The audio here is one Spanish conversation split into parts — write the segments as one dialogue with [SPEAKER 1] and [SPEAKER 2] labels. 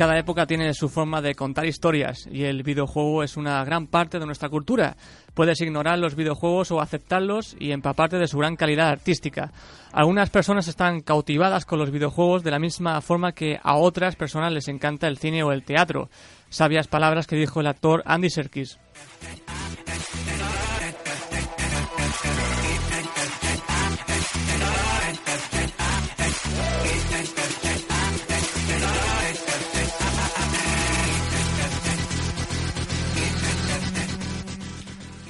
[SPEAKER 1] Cada época tiene su forma de contar historias y el videojuego es una gran parte de nuestra cultura. Puedes ignorar los videojuegos o aceptarlos y empaparte de su gran calidad artística. Algunas personas están cautivadas con los videojuegos de la misma forma que a otras personas les encanta el cine o el teatro. Sabias palabras que dijo el actor Andy Serkis.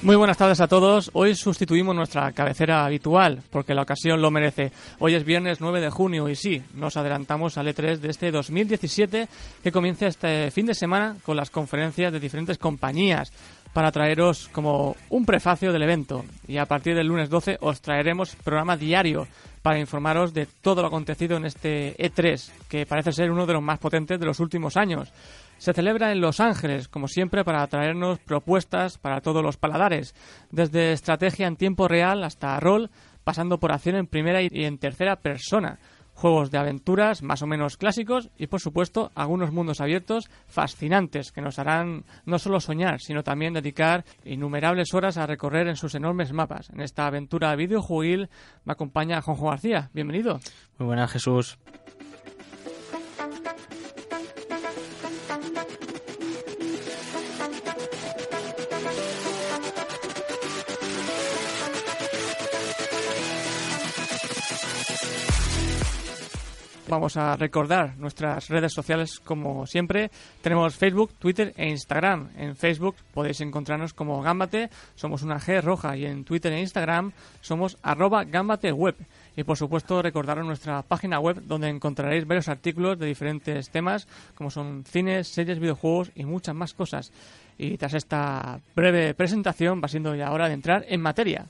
[SPEAKER 1] Muy buenas tardes a todos. Hoy sustituimos nuestra cabecera habitual porque la ocasión lo merece. Hoy es viernes 9 de junio y sí, nos adelantamos al E3 de este 2017 que comienza este fin de semana con las conferencias de diferentes compañías para traeros como un prefacio del evento. Y a partir del lunes 12 os traeremos programa diario para informaros de todo lo acontecido en este E3, que parece ser uno de los más potentes de los últimos años. Se celebra en Los Ángeles, como siempre, para traernos propuestas para todos los paladares, desde estrategia en tiempo real hasta rol, pasando por acción en primera y en tercera persona juegos de aventuras más o menos clásicos y por supuesto algunos mundos abiertos fascinantes que nos harán no solo soñar sino también dedicar innumerables horas a recorrer en sus enormes mapas. En esta aventura videojuegil me acompaña Juanjo García. Bienvenido.
[SPEAKER 2] Muy buenas Jesús.
[SPEAKER 1] Vamos a recordar nuestras redes sociales como siempre. Tenemos Facebook, Twitter e Instagram. En Facebook podéis encontrarnos como Gambate, somos una G roja y en Twitter e Instagram somos arroba gambateweb. Y por supuesto recordaros nuestra página web donde encontraréis varios artículos de diferentes temas como son cines, series, videojuegos y muchas más cosas. Y tras esta breve presentación va siendo ya hora de entrar en materia.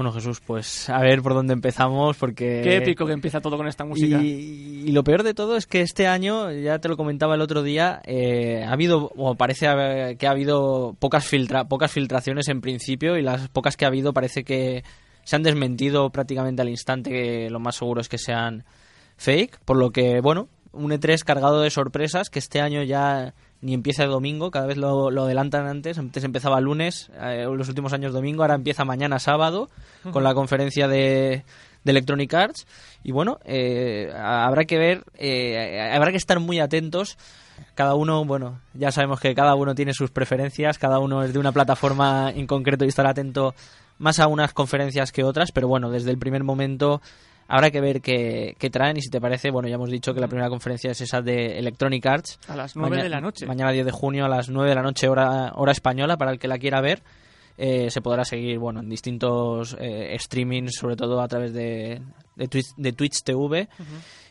[SPEAKER 2] Bueno, Jesús, pues a ver por dónde empezamos, porque...
[SPEAKER 1] Qué épico que empieza todo con esta música.
[SPEAKER 2] Y, lo peor de todo es que este año, ya te lo comentaba el otro día, eh, ha habido, o parece que ha habido pocas, filtra, pocas filtraciones en principio y las pocas que ha habido parece que se han desmentido prácticamente al instante, que lo más seguro es que sean fake, por lo que, bueno, un E3 cargado de sorpresas que este año ya ni empieza el domingo, cada vez lo, adelantan antes. Antes empezaba el lunes, eh, los últimos años domingo, ahora empieza mañana sábado con la conferencia de, Electronic Arts. Y bueno, eh, habrá que ver, eh, habrá que estar muy atentos. Cada uno, bueno, ya sabemos que cada uno tiene sus preferencias, cada uno es de una plataforma en concreto y estar atento más a unas conferencias que otras, pero bueno, desde el primer momento Habrá que ver qué, traen y si te parece, bueno, ya hemos dicho que la primera conferencia es esa de Electronic Arts.
[SPEAKER 1] A las 9 de la noche.
[SPEAKER 2] Mañana 10 de junio a las 9 de la noche, hora, hora española, para el que la quiera ver. Eh, se podrá seguir bueno en distintos eh, streamings, sobre todo a través de, de, Twitch, de Twitch TV.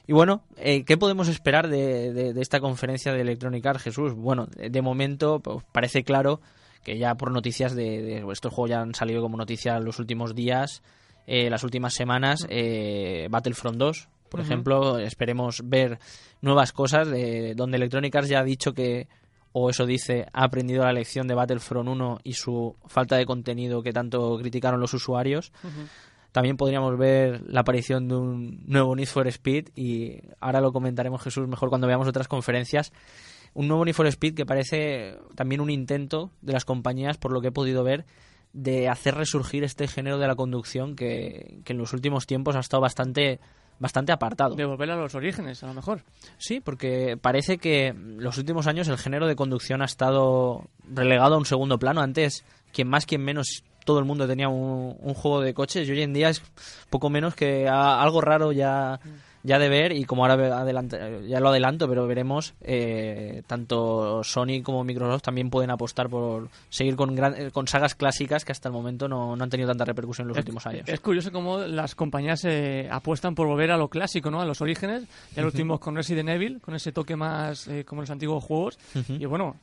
[SPEAKER 2] Y bueno, eh, ¿qué podemos esperar de, esta conferencia de Electronic Arts, Jesús? Bueno, de momento pues, parece claro que ya por noticias de, de estos juegos ya han salido como noticias los últimos días eh, las últimas semanas. Eh, Battlefront 2, por ejemplo, esperemos ver nuevas cosas de donde Electronic Arts ya ha dicho que o eso dice, ha aprendido la lección de Battlefront 1 y su falta de contenido que tanto criticaron los usuarios. También podríamos ver la aparición de un nuevo Need for Speed y ahora lo comentaremos Jesús mejor cuando veamos otras conferencias. Un nuevo Need for Speed que parece también un intento de las compañías, por lo que he podido ver, de hacer resurgir este género de la conducción que, en los últimos tiempos ha estado bastante bastante apartado.
[SPEAKER 1] De volver a los orígenes, a lo mejor.
[SPEAKER 2] Sí, porque parece que los últimos años el género de conducción ha estado relegado a un segundo plano. Antes, quien más, quien menos, todo el mundo tenía un, un juego de coches y hoy en día es poco menos que a- algo raro ya, ya de ver y como ahora adelante- ya lo adelanto, pero veremos, eh, tanto Sony como Microsoft también pueden apostar por seguir con, gran- eh, con sagas clásicas que hasta el momento no, no han tenido tanta repercusión en los últimos años.
[SPEAKER 1] Es curioso cómo las compañías eh, apuestan por volver a lo clásico, ¿no? A los orígenes. Ya lo tuvimos con Resident Evil, con ese toque más eh, como los antiguos juegos. Y bueno,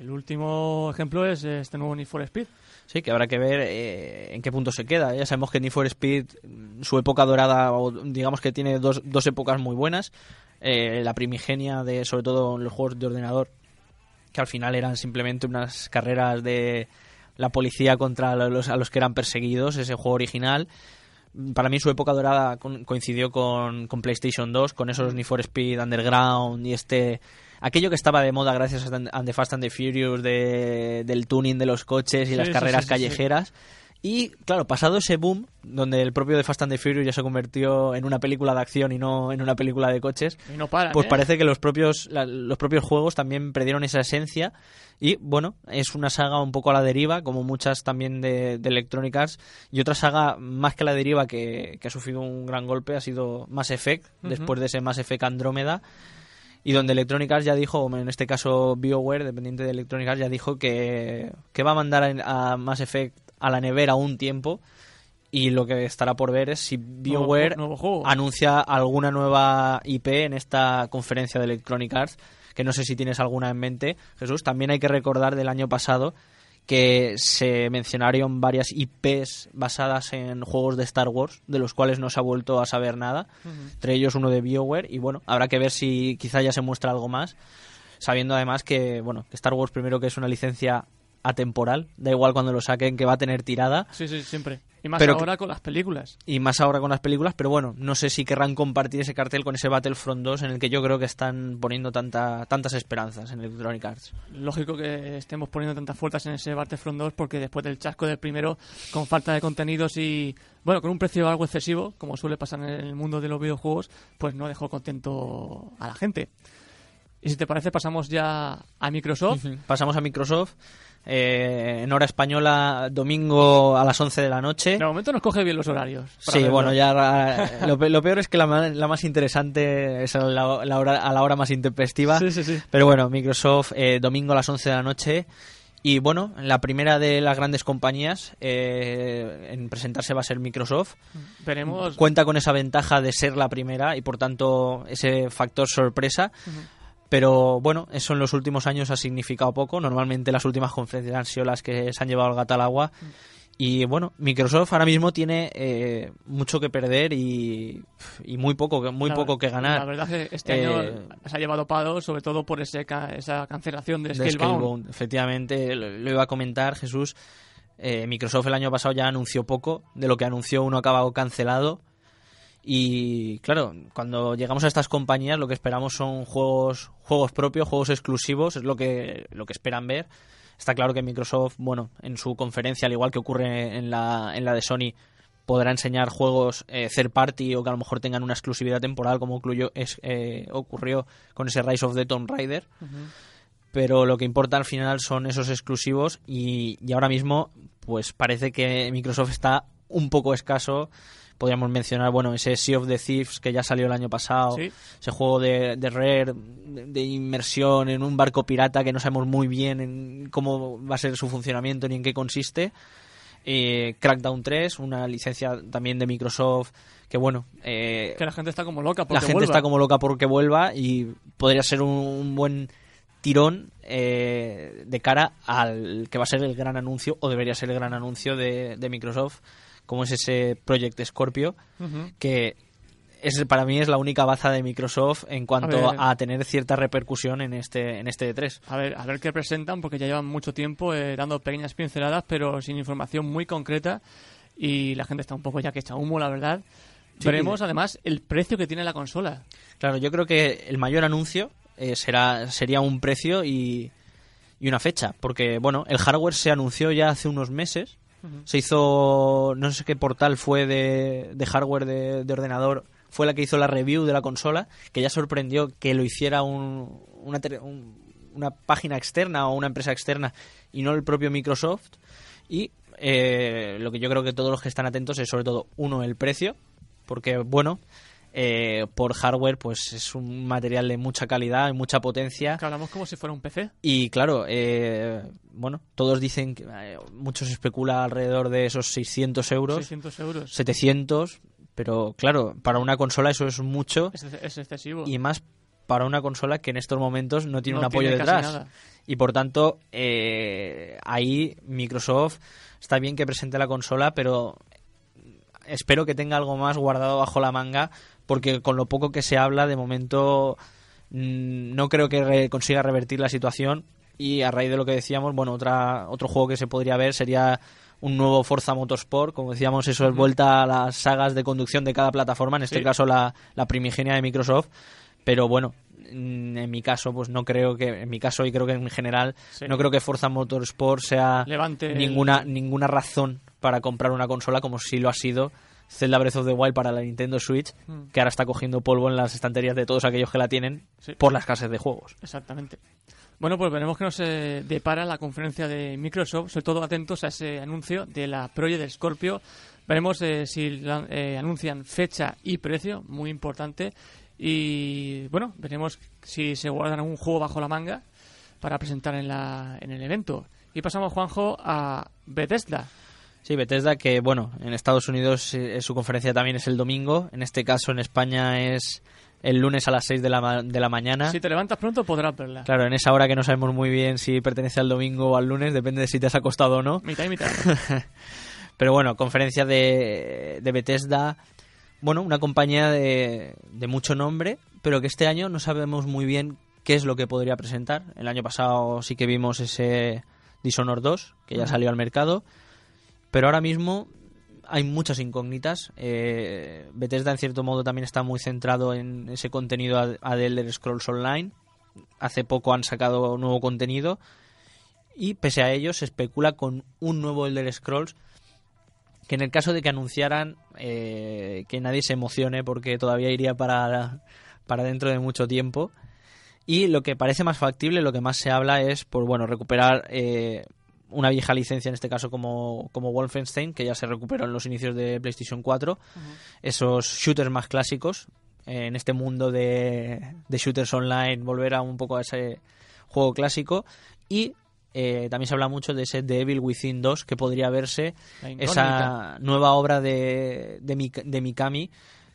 [SPEAKER 1] el último ejemplo es este nuevo Need for Speed.
[SPEAKER 2] Sí, que habrá que ver eh, en qué punto se queda. Ya sabemos que Need for Speed, mm, su época dorada, o digamos que tiene dos, dos épocas muy buenas. Eh, la primigenia de, sobre todo, los juegos de ordenador, que al final eran simplemente unas carreras de la policía contra los, a los que eran perseguidos, ese juego original. Para mí su época dorada coincidió con, con PlayStation 2, con esos Need for Speed Underground y este... Aquello que estaba de moda gracias a the Fast and the Furious de, del tuning de los coches y
[SPEAKER 1] Sí,
[SPEAKER 2] las carreras
[SPEAKER 1] sí, sí,
[SPEAKER 2] callejeras. Y claro, pasado ese boom, donde el propio The Fast and the Furious ya se convirtió en una película de acción y no en una película de coches,
[SPEAKER 1] Y no para.
[SPEAKER 2] pues parece que los propios la- los propios juegos también perdieron esa esencia. Y bueno es una saga un poco a la deriva como muchas también de, de Electronic Arts y otra saga más que a la deriva que, que ha sufrido un gran golpe ha sido Mass Effect después de ese Mass Effect Andrómeda y donde Electronic Arts ya dijo, o en este caso BioWare, dependiente de Electronic Arts, ya dijo que, que va a mandar a, Mass Effect a la nevera un tiempo y lo que estará por ver es si BioWare
[SPEAKER 1] nuevo
[SPEAKER 2] anuncia alguna nueva IP en esta conferencia de Electronic Arts, que no sé si tienes alguna en mente, Jesús. También hay que recordar del año pasado que se mencionaron varias IPs basadas en juegos de Star Wars, de los cuales no se ha vuelto a saber nada, entre ellos uno de BioWare, y bueno, habrá que ver si quizá ya se muestra algo más, sabiendo además que, bueno, que Star Wars primero que es una licencia atemporal, da igual cuando lo saquen que va a tener tirada,
[SPEAKER 1] Sí, sí, siempre. Y más
[SPEAKER 2] Pero-
[SPEAKER 1] ahora con las películas.
[SPEAKER 2] y más ahora con las películas, pero bueno, no sé si querrán compartir ese cartel con ese Battlefront 2 en el que yo creo que están poniendo tanta, tantas esperanzas en Electronic Arts.
[SPEAKER 1] Lógico que estemos poniendo tantas fuerzas en ese Battlefront 2 porque después del chasco del primero, con falta de contenidos y, bueno, con un precio algo excesivo, como suele pasar en el mundo de los videojuegos, pues no dejó contento a la gente. Y si te parece, pasamos ya a Microsoft.
[SPEAKER 2] Pasamos a Microsoft. Eh, en hora española, domingo a las 11 de la noche.
[SPEAKER 1] De momento nos coge bien los horarios.
[SPEAKER 2] Sí,
[SPEAKER 1] verlo.
[SPEAKER 2] bueno, ya eh, lo, pe- lo peor es que la, más interesante es a la, la hora, a la hora más intempestiva.
[SPEAKER 1] Sí, sí, sí.
[SPEAKER 2] Pero bueno, Microsoft, eh, domingo a las 11 de la noche. Y bueno, la primera de las grandes compañías eh, en presentarse va a ser Microsoft.
[SPEAKER 1] Veremos.
[SPEAKER 2] Cuenta con esa ventaja de ser la primera y por tanto ese factor sorpresa. Pero bueno, eso en los últimos años ha significado poco. Normalmente las últimas conferencias han sido las que se han llevado el gato al agua. Y bueno, Microsoft ahora mismo tiene eh, mucho que perder y, y muy poco, muy
[SPEAKER 1] La-
[SPEAKER 2] poco que ganar.
[SPEAKER 1] La verdad es que este año
[SPEAKER 2] Eh,
[SPEAKER 1] se ha llevado palo, sobre todo por ese ca- esa cancelación de,
[SPEAKER 2] de
[SPEAKER 1] Scalebound.
[SPEAKER 2] Scalebound. Efectivamente, lo, lo iba a comentar Jesús. Eh, Microsoft el año pasado ya anunció poco, de lo que anunció uno ha acabado cancelado. Y claro, cuando llegamos a estas compañías lo que esperamos son juegos, juegos propios, juegos exclusivos, es lo que, lo que esperan ver. Está claro que Microsoft, bueno, en su conferencia, al igual que ocurre en la, en la de Sony, podrá enseñar juegos eh, third party o que a lo mejor tengan una exclusividad temporal, como ocluyó- es- eh, ocurrió con ese Rise of the Tomb Raider pero lo que importa al final son esos exclusivos y, y ahora mismo pues parece que Microsoft está un poco escaso podríamos mencionar bueno ese Sea of the Thieves que ya salió el año pasado
[SPEAKER 1] Sí.
[SPEAKER 2] ese juego de, de Rare de, de inmersión en un barco pirata que no sabemos muy bien en cómo va a ser su funcionamiento ni en qué consiste Eh, Crackdown 3 una licencia también de Microsoft que bueno eh,
[SPEAKER 1] Que la gente está como loca porque
[SPEAKER 2] la gente
[SPEAKER 1] vuelva.
[SPEAKER 2] está como loca porque vuelva y podría ser un, un buen tirón eh, de cara al que va a ser el gran anuncio o debería ser el gran anuncio de, de Microsoft como es ese Project Scorpio que es para mí es la única baza de Microsoft en cuanto
[SPEAKER 1] ver.
[SPEAKER 2] a, tener cierta repercusión en este en este E3
[SPEAKER 1] A ver, a ver qué presentan, porque ya llevan mucho tiempo eh, dando pequeñas pinceladas, pero sin información muy concreta. Y la gente está un poco ya que echa humo, la verdad.
[SPEAKER 2] Sí.
[SPEAKER 1] Veremos además el precio que tiene la consola.
[SPEAKER 2] Claro, yo creo que el mayor anuncio eh, será sería un precio y, y una fecha, porque bueno, el hardware se anunció ya hace unos meses. Se hizo, no sé qué portal fue de, de hardware de, de ordenador, fue la que hizo la review de la consola, que ya sorprendió que lo hiciera un, una, una página externa o una empresa externa y no el propio Microsoft. Y eh, lo que yo creo que todos los que están atentos es sobre todo, uno, el precio, porque bueno, eh, por hardware pues es un material de mucha calidad y mucha potencia.
[SPEAKER 1] Que hablamos como si fuera un PC.
[SPEAKER 2] Y claro, eh, bueno, todos dicen que eh, muchos especula alrededor de esos 600 euros.
[SPEAKER 1] 600 euros.
[SPEAKER 2] 700, pero claro, para una consola eso es mucho.
[SPEAKER 1] Es, es excesivo.
[SPEAKER 2] Y más para una consola que en estos momentos no tiene un apoyo detrás. Y por tanto, eh, ahí Microsoft está bien que presente la consola, pero espero que tenga algo más guardado bajo la manga, porque con lo poco que se habla, de momento mm, no creo que consiga revertir la situación. Y a raíz de lo que decíamos, bueno, otra, otro juego que se podría ver sería un nuevo Forza Motorsport. Como decíamos, eso es vuelta a las sagas de conducción de cada plataforma, en este caso la, la primigenia de Microsoft. Pero bueno, mm, en mi caso, pues no creo que, en mi caso y creo que en general, no creo que Forza Motorsport sea ninguna, ninguna razón para comprar una consola como si lo ha sido Zelda Breath of the Wild para la Nintendo Switch, mm. que ahora está cogiendo polvo en las estanterías de todos aquellos que la tienen por las casas de juegos.
[SPEAKER 1] Exactamente. Bueno, pues veremos que nos eh, depara la conferencia de Microsoft, sobre todo atentos a ese anuncio de la Project Scorpio. Veremos eh, si eh, anuncian fecha y precio, muy importante. Y bueno, veremos si se guardan algún juego bajo la manga para presentar en, la, en el evento. Y pasamos, Juanjo, a Bethesda.
[SPEAKER 2] Sí, Bethesda, que bueno, en Estados Unidos eh, su conferencia también es el domingo. En este caso, en España es el lunes a las 6 de la, de la mañana.
[SPEAKER 1] Si te levantas pronto podrás verla.
[SPEAKER 2] Claro, en esa hora que no sabemos muy bien si pertenece al domingo o al lunes, depende de si te has acostado o no.
[SPEAKER 1] Mitad y mitad.
[SPEAKER 2] Pero bueno, conferencia de, de Bethesda bueno, una compañía de, de mucho nombre, pero que este año no sabemos muy bien qué es lo que podría presentar. El año pasado sí que vimos ese Dishonored 2, que ya salió al mercado, pero ahora mismo hay muchas incógnitas. Eh, Bethesda, en cierto modo, también está muy centrado en ese contenido a, de Elder Scrolls Online. Hace poco han sacado nuevo contenido y pese a ello se especula con un nuevo Elder Scrolls que en el caso de que anunciaran eh, que nadie se emocione porque todavía iría para, para dentro de mucho tiempo. Y lo que parece más factible, lo que más se habla es por bueno recuperar eh, una vieja licencia, en este caso como, como Wolfenstein, que ya se recuperó en los inicios de PlayStation 4. Esos shooters más clásicos, eh, en este mundo de, de shooters online, volver a un poco a ese juego clásico. Y eh, también se habla mucho de ese Devil Within 2 que podría verse esa nueva obra de, de, Mikami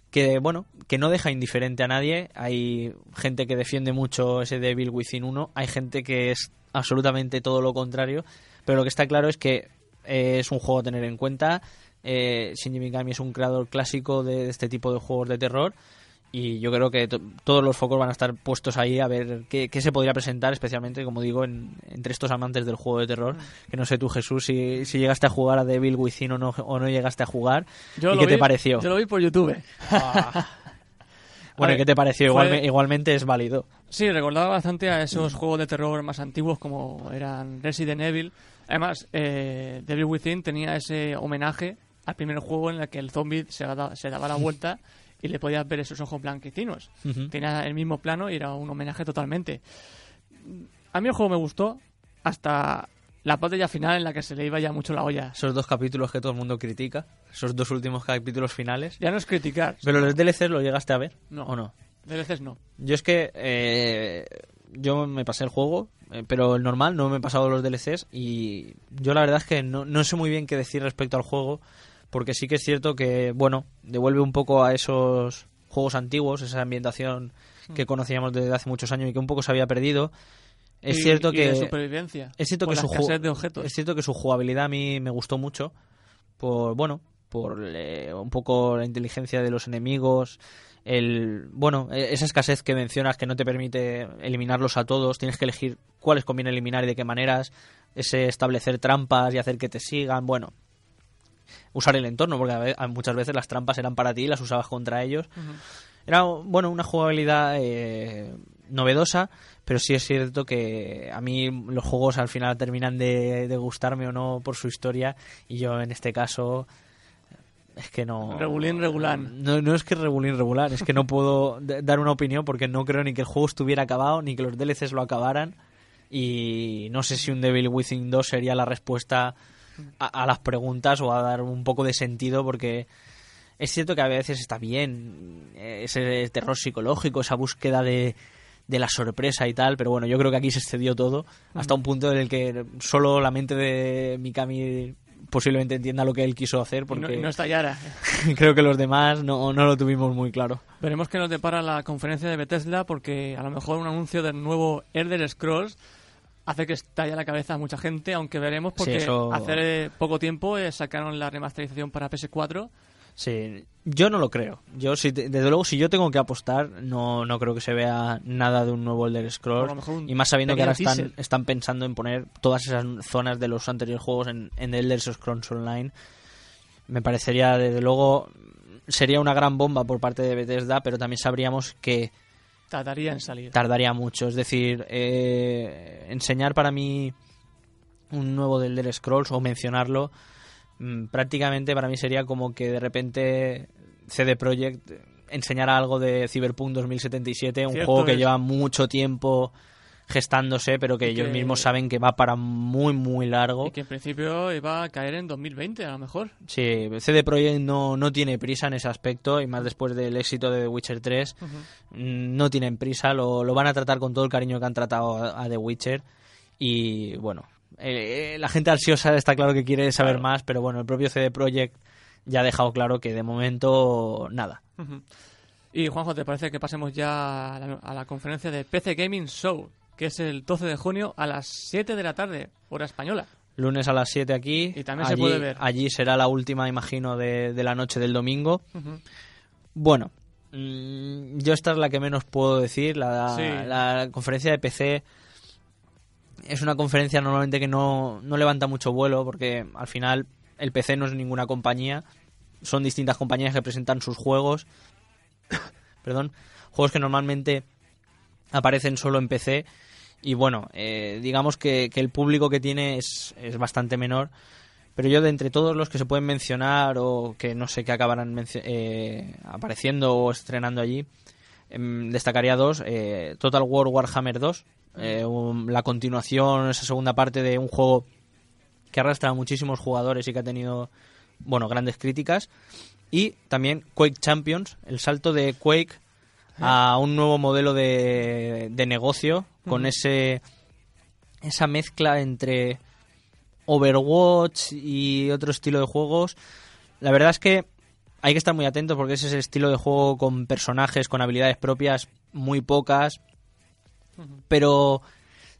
[SPEAKER 2] que bueno que no deja indiferente a nadie. Hay gente que defiende mucho ese Devil Within 1 hay gente que es absolutamente todo lo contrario pero lo que está claro es que eh, es un juego a tener en cuenta eh, Shinji Mikami es un creador clásico de este tipo de juegos de terror y yo creo que todos los focos van a estar puestos ahí a ver qué, se podría presentar, especialmente, como digo, entre estos amantes del juego de terror. Mm. Que no sé tú, Jesús, si, si llegaste a jugar a Devil Within o no, o no llegaste a jugar. ¿Y qué te pareció?
[SPEAKER 1] Yo lo vi por YouTube.
[SPEAKER 2] Ah. bueno, ¿qué te pareció? igualmente es válido.
[SPEAKER 1] Sí, recordaba bastante a esos juegos de terror más antiguos como eran Resident Evil. Además, eh, Devil Within tenía ese homenaje al primer juego en el que el zombie se, se daba la vuelta y le podías ver esos ojos blanquecinos. Tenía el mismo plano y era un homenaje totalmente. A mí el juego me gustó hasta la parte ya final en la que se le iba ya mucho la olla.
[SPEAKER 2] Esos dos capítulos que todo el mundo critica, esos dos últimos capítulos finales.
[SPEAKER 1] Ya no es criticar.
[SPEAKER 2] Pero los DLCs lo llegaste a ver,
[SPEAKER 1] no.
[SPEAKER 2] ¿o no?
[SPEAKER 1] DLCs no.
[SPEAKER 2] Yo es que eh, yo me pasé el juego, pero el normal no me he pasado los DLCs y yo la verdad es que no, no sé muy bien qué decir respecto al juego porque sí que es cierto que, bueno, devuelve un poco a esos juegos antiguos, esa ambientación que mm. conocíamos desde hace muchos años y que un poco se había perdido. Es cierto que
[SPEAKER 1] supervivencia,
[SPEAKER 2] es cierto que su
[SPEAKER 1] de objetos.
[SPEAKER 2] es cierto que su jugabilidad a mí me gustó mucho por bueno por eh, un poco la inteligencia de los enemigos el bueno e-, esa escasez que mencionas que no te permite eliminarlos a todos tienes que elegir cuáles conviene eliminar y de qué maneras ese establecer trampas y hacer que te sigan bueno usar el entorno, porque muchas veces las trampas eran para ti y las usabas contra ellos. Era, bueno, una jugabilidad eh, novedosa, pero sí es cierto que a mí los juegos al final terminan de, gustarme o no por su historia y yo en este caso es que no...
[SPEAKER 1] Regulín, regulán.
[SPEAKER 2] No, no es que regulín, regular, es que no puedo dar una opinión porque no creo ni que el juego estuviera acabado, ni que los DLCs lo acabaran. Y no sé si un Devil Within 2 sería la respuesta a, a las preguntas o a dar un poco de sentido porque es cierto que a veces está bien eh, ese terror psicológico, esa búsqueda de, de la sorpresa y tal, pero bueno, yo creo que aquí se excedió todo hasta un punto en el que solo la mente de Mikami posiblemente entienda lo que él quiso hacer
[SPEAKER 1] Y no,
[SPEAKER 2] porque
[SPEAKER 1] y no estallara.
[SPEAKER 2] creo que los demás no, no lo tuvimos muy claro.
[SPEAKER 1] Veremos qué nos depara la conferencia de Bethesda porque a lo mejor un anuncio del nuevo Elder Scrolls hace que estalle la cabeza a mucha gente, aunque veremos porque
[SPEAKER 2] eso-
[SPEAKER 1] hace poco tiempo eh, sacaron la remasterización para PS4
[SPEAKER 2] Sí, yo no lo creo. Yo si desde luego si yo tengo que apostar no, no creo que se vea nada de un nuevo Elder Scrolls y más sabiendo que ahora están, están pensando en poner todas esas zonas de los anteriores juegos en, en Elder Scrolls Online. Me parecería desde luego sería una gran bomba por parte de Bethesda, pero también sabríamos que
[SPEAKER 1] tardaría en salir.
[SPEAKER 2] tardaría mucho. Es decir, eh, enseñar para mí un nuevo Elder Scrolls o mencionarlo, mm, prácticamente para mí sería como que de repente CD Projekt enseñara algo de Cyberpunk 2077, un
[SPEAKER 1] Cierto
[SPEAKER 2] juego que
[SPEAKER 1] es.
[SPEAKER 2] lleva mucho tiempo gestándose, pero que
[SPEAKER 1] Y
[SPEAKER 2] ellos
[SPEAKER 1] que-
[SPEAKER 2] mismos saben que va para muy, muy largo.
[SPEAKER 1] Y que en principio iba a caer en 2020 a lo mejor.
[SPEAKER 2] Sí, CD Projekt no, no tiene prisa en ese aspecto y más después del éxito de The Witcher 3 mm, no tienen prisa, lo, lo van a tratar con todo el cariño que han tratado a, a The Witcher y bueno, eh, eh, la gente ansiosa está claro que quiere saber
[SPEAKER 1] Claro.
[SPEAKER 2] más, pero bueno, el propio CD Projekt ya ha dejado claro que de momento nada.
[SPEAKER 1] Y Juanjo, ¿te parece que pasemos ya a la, a la conferencia de PC Gaming Show, que es el 12 de junio a las 7 de la tarde, hora española?
[SPEAKER 2] Lunes a las 7 aquí.
[SPEAKER 1] Y también se puede ver.
[SPEAKER 2] Allí será la última, imagino, de, de la noche del domingo. Bueno, mm, yo esta es la que menos puedo decir. La,
[SPEAKER 1] Sí.
[SPEAKER 2] la conferencia de PC es una conferencia normalmente que no, no levanta mucho vuelo porque al final el PC no es ninguna compañía. Son distintas compañías que presentan sus juegos. Perdón. Juegos que normalmente aparecen solo en PC. Y bueno, eh, digamos que, que el público que tiene es, es bastante menor. Pero yo de entre todos los que se pueden mencionar o que no sé qué acabarán eh, apareciendo o estrenando allí, em, destacaría dos. eh, Total War Warhammer 2, eh, un- la continuación, esa segunda parte de un juego que arrastra a muchísimos jugadores y que ha tenido, bueno, grandes críticas. Y también Quake Champions, el salto de Quake a un nuevo modelo de, de negocio con ese esa mezcla entre Overwatch y otro estilo de juegos. La verdad es que hay que estar muy atentos porque ese es el estilo de juego con personajes, con habilidades propias muy pocas, pero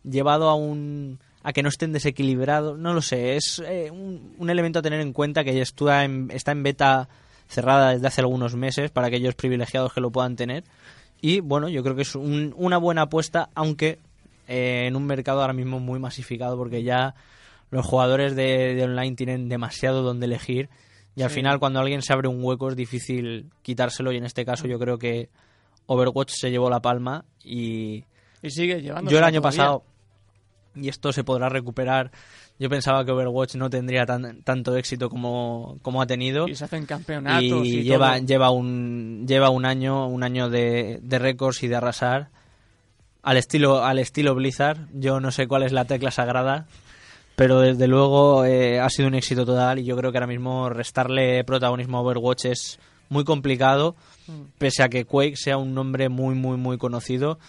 [SPEAKER 2] llevado a un a que no estén desequilibrados, no lo sé, es eh, un, un elemento a tener en cuenta que ya está en, está en beta cerrada desde hace algunos meses para aquellos privilegiados que lo puedan tener. Y bueno, yo creo que es un- una buena apuesta, aunque eh, en un mercado ahora mismo muy masificado porque ya los jugadores de, de online tienen demasiado donde elegir. Y al
[SPEAKER 1] Sí.
[SPEAKER 2] final cuando alguien se abre un hueco es difícil quitárselo. Y en este caso yo creo que Overwatch se llevó la palma y
[SPEAKER 1] Y sigue llevando.
[SPEAKER 2] yo el año pasado y esto se podrá recuperar yo pensaba que Overwatch no tendría tan, tanto éxito como, como ha tenido
[SPEAKER 1] Y se hacen campeonatos
[SPEAKER 2] y,
[SPEAKER 1] y,
[SPEAKER 2] lleva
[SPEAKER 1] todo.
[SPEAKER 2] lleva un lleva un año un año de, de récords y de arrasar al estilo al estilo Blizzard yo no sé cuál es la tecla sagrada pero desde luego eh, ha sido un éxito total y yo creo que ahora mismo restarle protagonismo a Overwatch es muy complicado
[SPEAKER 1] Mm.
[SPEAKER 2] pese a que Quake sea un nombre muy muy muy conocido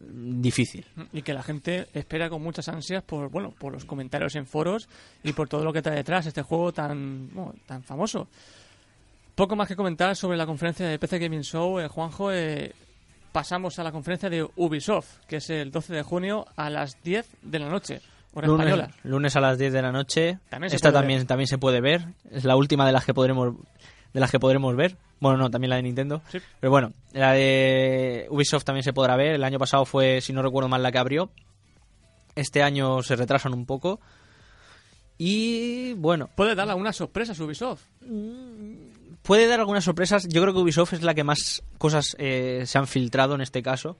[SPEAKER 2] difícil
[SPEAKER 1] Y que la gente espera con muchas ansias por, bueno, por los comentarios en foros y por todo lo que trae detrás este juego tan, bueno, tan famoso. Poco más que comentar sobre la conferencia de PC Gaming Show, eh, Juanjo. eh, pasamos a la conferencia de Ubisoft, que es el 12 de junio a las 10 de la noche, hora
[SPEAKER 2] lunes,
[SPEAKER 1] española.
[SPEAKER 2] lunes a las 10 de la noche
[SPEAKER 1] También
[SPEAKER 2] esta también también se puede ver es la última de las que podremos de las que podremos ver bueno no también la de Nintendo
[SPEAKER 1] Sí.
[SPEAKER 2] Pero bueno, la de Ubisoft también se podrá ver. El año pasado fue, si no recuerdo mal, la que abrió. Este año se retrasan un poco. Y bueno,
[SPEAKER 1] Puede dar algunas sorpresas Ubisoft.
[SPEAKER 2] puede dar algunas sorpresas. Yo creo que Ubisoft es la que más cosas eh, se han filtrado en este caso.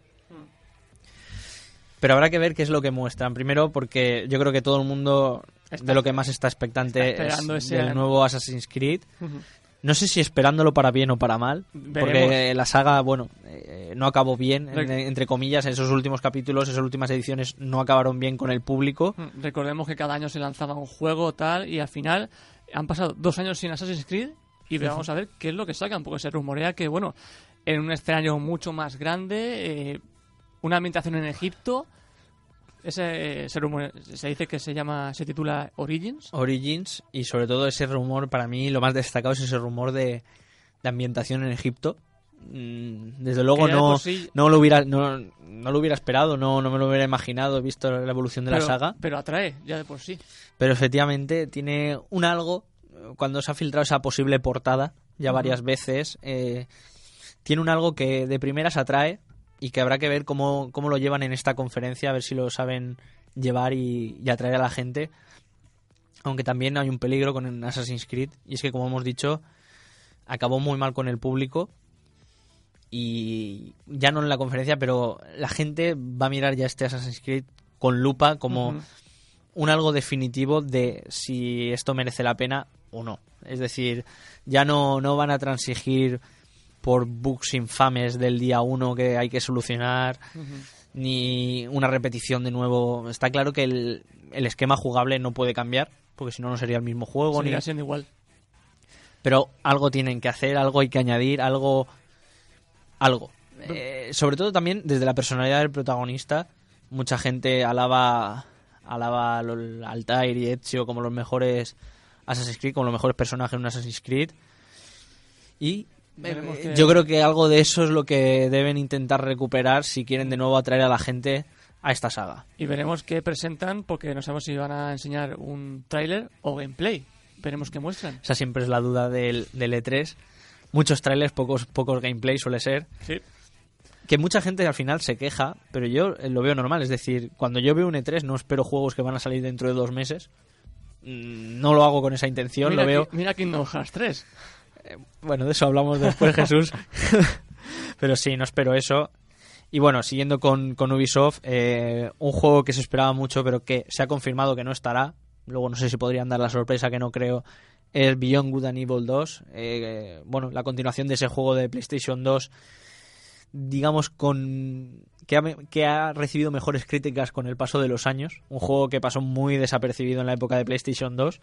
[SPEAKER 2] Pero habrá que ver qué es lo que muestran. Primero, porque yo creo que todo el mundo
[SPEAKER 1] Está-
[SPEAKER 2] de lo que más está expectante
[SPEAKER 1] está
[SPEAKER 2] es
[SPEAKER 1] ese-
[SPEAKER 2] del nuevo Assassin's Creed. No sé si esperándolo para bien o para mal, porque la saga, bueno, eh, no acabó bien,
[SPEAKER 1] Rec-
[SPEAKER 2] entre comillas, esos últimos capítulos, esas últimas ediciones no acabaron bien con el público.
[SPEAKER 1] Mm, Recordemos que cada año se lanzaba un juego tal y al final han pasado dos años sin Assassin's Creed y vamos a ver qué es lo que sacan, porque se rumorea que, bueno, en un escenario mucho más grande, eh, una ambientación en Egipto, ese, se, rumore- se dice que se llama, se titula Origins.
[SPEAKER 2] Origins y sobre todo ese rumor, para mí lo más destacado es ese rumor de, de ambientación en Egipto. Mm, Desde luego no,
[SPEAKER 1] sí-
[SPEAKER 2] no, lo hubiera, no, no lo hubiera esperado, no, no me lo hubiera imaginado visto la evolución de
[SPEAKER 1] pero,
[SPEAKER 2] la saga.
[SPEAKER 1] Pero atrae, ya de por sí.
[SPEAKER 2] Pero efectivamente tiene un algo, eh, cuando se ha filtrado esa posible portada ya varias veces, eh, tiene un algo que de primeras atrae y que habrá que ver cómo, cómo lo llevan en esta conferencia, a ver si lo saben llevar y, y atraer a la gente. Aunque también hay un peligro con Assassin's Creed, y es que como hemos dicho, acabó muy mal con el público. Y ya no en la conferencia, pero la gente va a mirar ya este Assassin's Creed con lupa como un algo definitivo de si esto merece la pena o no. Es decir, ya no, no van a transigir por bugs infames del día 1 que hay que solucionar, ni una repetición de nuevo. Está claro que el, el esquema jugable no puede cambiar, porque si no, no sería el mismo juego. Ni...
[SPEAKER 1] Siendo igual.
[SPEAKER 2] Pero algo tienen que hacer, algo hay que añadir, algo... Algo. Eh, sobre todo también desde la personalidad del protagonista, mucha gente alaba, alaba al Altair y Ezio como los mejores Assassin's Creed, como los mejores personajes en un Assassin's Creed. Y
[SPEAKER 1] que-
[SPEAKER 2] yo creo que algo de eso es lo que deben intentar recuperar si quieren de nuevo atraer a la gente a esta saga.
[SPEAKER 1] Y veremos qué presentan, porque no sabemos si van a enseñar un tráiler o gameplay. Veremos qué muestran.
[SPEAKER 2] Esa siempre es la duda del, del E3. Muchos trailers, pocos, pocos gameplay suele ser.
[SPEAKER 1] Sí.
[SPEAKER 2] que mucha gente al final se queja, pero yo eh, lo veo normal. Es decir, cuando yo veo un E3 no espero juegos que van a salir dentro de dos meses. Mm, No lo hago con esa intención,
[SPEAKER 1] mira,
[SPEAKER 2] lo veo...
[SPEAKER 1] Mira Kingdom Hearts 3.
[SPEAKER 2] Bueno, de eso hablamos después, Jesús. pero sí, no espero eso. Y bueno, siguiendo con, con Ubisoft, eh, un juego que se esperaba mucho, pero que se ha confirmado que no estará. Luego no sé si podrían dar la sorpresa, que no creo. Es Beyond Good and Evil 2. Eh, bueno, la continuación de ese juego de PlayStation 2 digamos, con que ha, que ha recibido mejores críticas con el paso de los años. Un juego que pasó muy desapercibido en la época de PlayStation 2.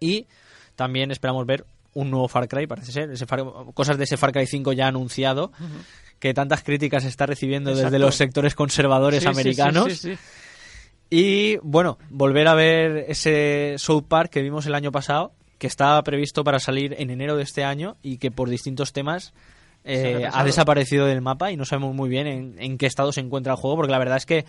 [SPEAKER 2] Y también esperamos ver un nuevo Far Cry, parece ser. Ese Far- cosas de ese Far Cry 5 ya anunciado, que tantas críticas está recibiendo desde los sectores conservadores
[SPEAKER 1] Sí, sí, sí,
[SPEAKER 2] americanos.
[SPEAKER 1] sí, sí.
[SPEAKER 2] Y bueno, volver a ver ese South Park que vimos el año pasado, que estaba previsto para salir en enero de este año y que por distintos temas eh,
[SPEAKER 1] ha
[SPEAKER 2] desaparecido del mapa y no sabemos muy bien en, en qué estado se encuentra el juego, porque la verdad es que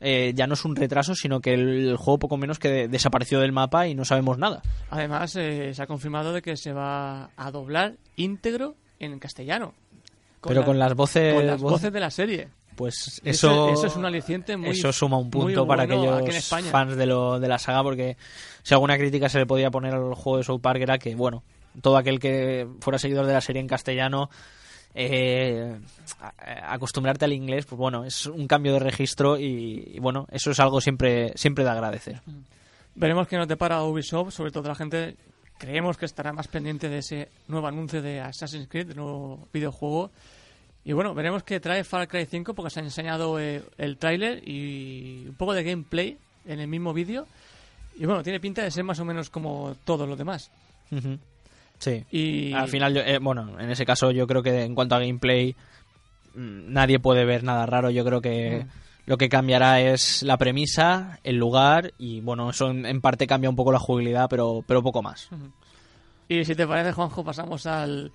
[SPEAKER 2] eh, ya no es un retraso, sino que el, juego poco menos que de- desapareció del mapa y no sabemos nada.
[SPEAKER 1] Además, eh, se ha confirmado de que se va a doblar íntegro en castellano.
[SPEAKER 2] Pero
[SPEAKER 1] la-
[SPEAKER 2] con las voces,
[SPEAKER 1] con las voces de la serie.
[SPEAKER 2] pues
[SPEAKER 1] Eso-
[SPEAKER 2] eso,
[SPEAKER 1] es un aliciente muy-
[SPEAKER 2] eso suma un
[SPEAKER 1] muy
[SPEAKER 2] punto para
[SPEAKER 1] bueno
[SPEAKER 2] aquellos fans de, lo, de la saga, porque si alguna crítica se le podía poner al juego de South Park era que, bueno, todo aquel que fuera seguidor de la serie en castellano, eh, acostumbrarte al inglés, pues bueno, es un cambio de registro y, y, bueno, eso es algo siempre, siempre de agradecer.
[SPEAKER 1] Veremos qué nos depara Ubisoft, sobre todo la gente creemos que estará más pendiente de ese nuevo anuncio de Assassin's Creed, de nuevo videojuego. Y bueno, veremos qué trae Far Cry 5 porque se ha enseñado eh, el tráiler y un poco de gameplay en el mismo vídeo. Y bueno, tiene pinta de ser más o menos como todos los demás.
[SPEAKER 2] Ujú. Sí.
[SPEAKER 1] Y
[SPEAKER 2] Al final, yo- eh, bueno, en ese caso yo creo que en cuanto a gameplay mm, nadie puede ver nada raro. Yo creo que
[SPEAKER 1] Mm.
[SPEAKER 2] lo que cambiará es la premisa, el lugar y bueno, eso en, en parte cambia un poco la jugabilidad, pero, pero poco más.
[SPEAKER 1] Y si te parece, Juanjo, pasamos al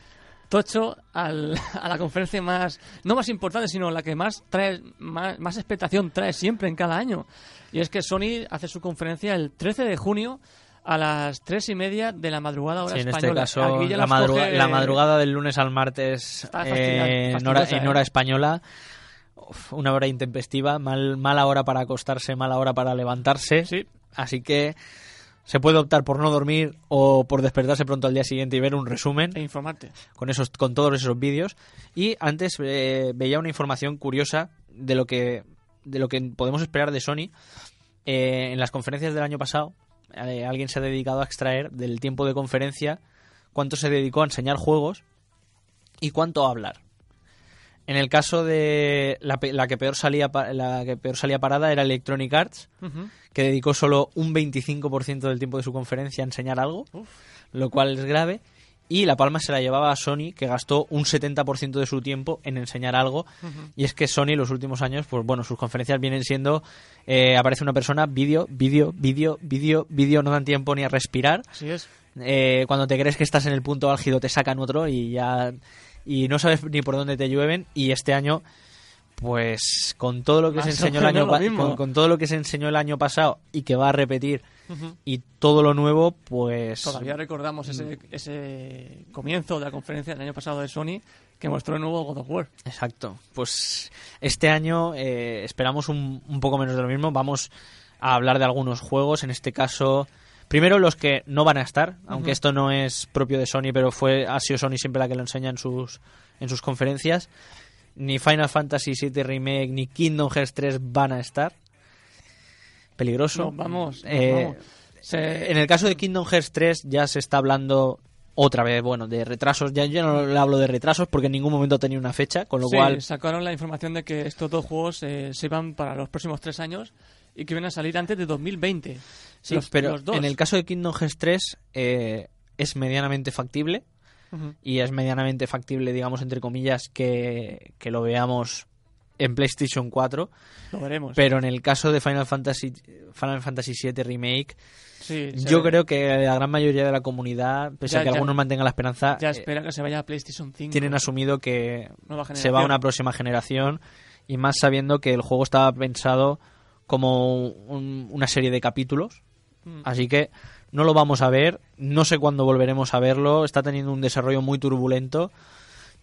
[SPEAKER 1] tocho, al- a la conferencia más, no más importante, sino la que más trae, más, más expectación trae siempre en cada año. Y es que Sony hace su conferencia el 13 de junio a las tres y media de la madrugada hora
[SPEAKER 2] Sí, en este
[SPEAKER 1] española.
[SPEAKER 2] caso,
[SPEAKER 1] Aquí ya
[SPEAKER 2] la,
[SPEAKER 1] coge-
[SPEAKER 2] madrugada del lunes al martes eh, en, hora,
[SPEAKER 1] ¿eh?
[SPEAKER 2] española. Uf, una hora intempestiva, mal, mala hora para acostarse, mala hora para levantarse.
[SPEAKER 1] Sí,
[SPEAKER 2] Así que se puede optar por no dormir o por despertarse pronto al día siguiente y ver un resumen.
[SPEAKER 1] e informarte.
[SPEAKER 2] con esos con todos esos vídeos y antes eh, veía una información curiosa de lo que de lo que podemos esperar de Sony Eh, en las conferencias del año pasado eh, alguien se ha dedicado a extraer del tiempo de conferencia cuánto se dedicó a enseñar juegos y cuánto a hablar. En el caso de la, que peor salía la que peor salía parada era Electronic Arts, que dedicó solo un 25% del tiempo de su conferencia a enseñar algo,
[SPEAKER 1] Uf.
[SPEAKER 2] lo cual es grave. Y la palma se la llevaba a Sony, que gastó un 70% de su tiempo en enseñar algo. Y es que Sony los últimos años, pues bueno, sus conferencias vienen siendo, eh, aparece una persona, vídeo, vídeo, vídeo, vídeo, vídeo, no dan tiempo ni a respirar.
[SPEAKER 1] Así es.
[SPEAKER 2] Eh, cuando te crees que estás en el punto álgido te sacan otro y ya y no sabes ni por dónde te llueven y este año pues con todo lo que
[SPEAKER 1] Más
[SPEAKER 2] se enseñó el año con, con todo lo que se enseñó el año pasado y que va a repetir y todo lo nuevo pues
[SPEAKER 1] Todavía recordamos ese, ese comienzo de la conferencia del año pasado de Sony que mostró el nuevo God of War.
[SPEAKER 2] Exacto. Pues este año eh, esperamos un, un poco menos de lo mismo. Vamos a hablar de algunos juegos. En este caso, primero los que no van a estar, aunque esto no es propio de Sony, pero fue ha sido Sony siempre la que lo enseña en sus en sus conferencias. Ni Final Fantasy VII Remake ni Kingdom Hearts 3 van a estar. Peligroso.
[SPEAKER 1] No, vamos,
[SPEAKER 2] Eh,
[SPEAKER 1] vamos. Se-
[SPEAKER 2] En el caso de Kingdom Hearts 3 ya se está hablando otra vez, bueno, de retrasos. Ya yo no le hablo de retrasos porque en ningún momento tenía una fecha, con lo
[SPEAKER 1] Sí,
[SPEAKER 2] cual
[SPEAKER 1] sacaron la información de que estos dos juegos eh, se iban para los próximos tres años y que iban a salir antes de 2020.
[SPEAKER 2] Sí,
[SPEAKER 1] Los-
[SPEAKER 2] pero
[SPEAKER 1] los dos.
[SPEAKER 2] en el caso de Kingdom Hearts 3 eh, es medianamente factible Y es medianamente factible, digamos, entre comillas, que, que lo veamos en PlayStation 4,
[SPEAKER 1] Lo veremos.
[SPEAKER 2] pero en el caso de Final Fantasy Final Fantasy 7 Remake,
[SPEAKER 1] Sí,
[SPEAKER 2] yo creo que la gran mayoría de la comunidad, pese
[SPEAKER 1] Ya-
[SPEAKER 2] a que
[SPEAKER 1] ya-
[SPEAKER 2] algunos mantengan la esperanza,
[SPEAKER 1] ya espera que se vaya a PlayStation 5.
[SPEAKER 2] tienen asumido que se va a una próxima generación y más sabiendo que el juego estaba pensado como un- una serie de capítulos
[SPEAKER 1] Mm.
[SPEAKER 2] Así que no lo vamos a ver, no sé cuándo volveremos a verlo, está teniendo un desarrollo muy turbulento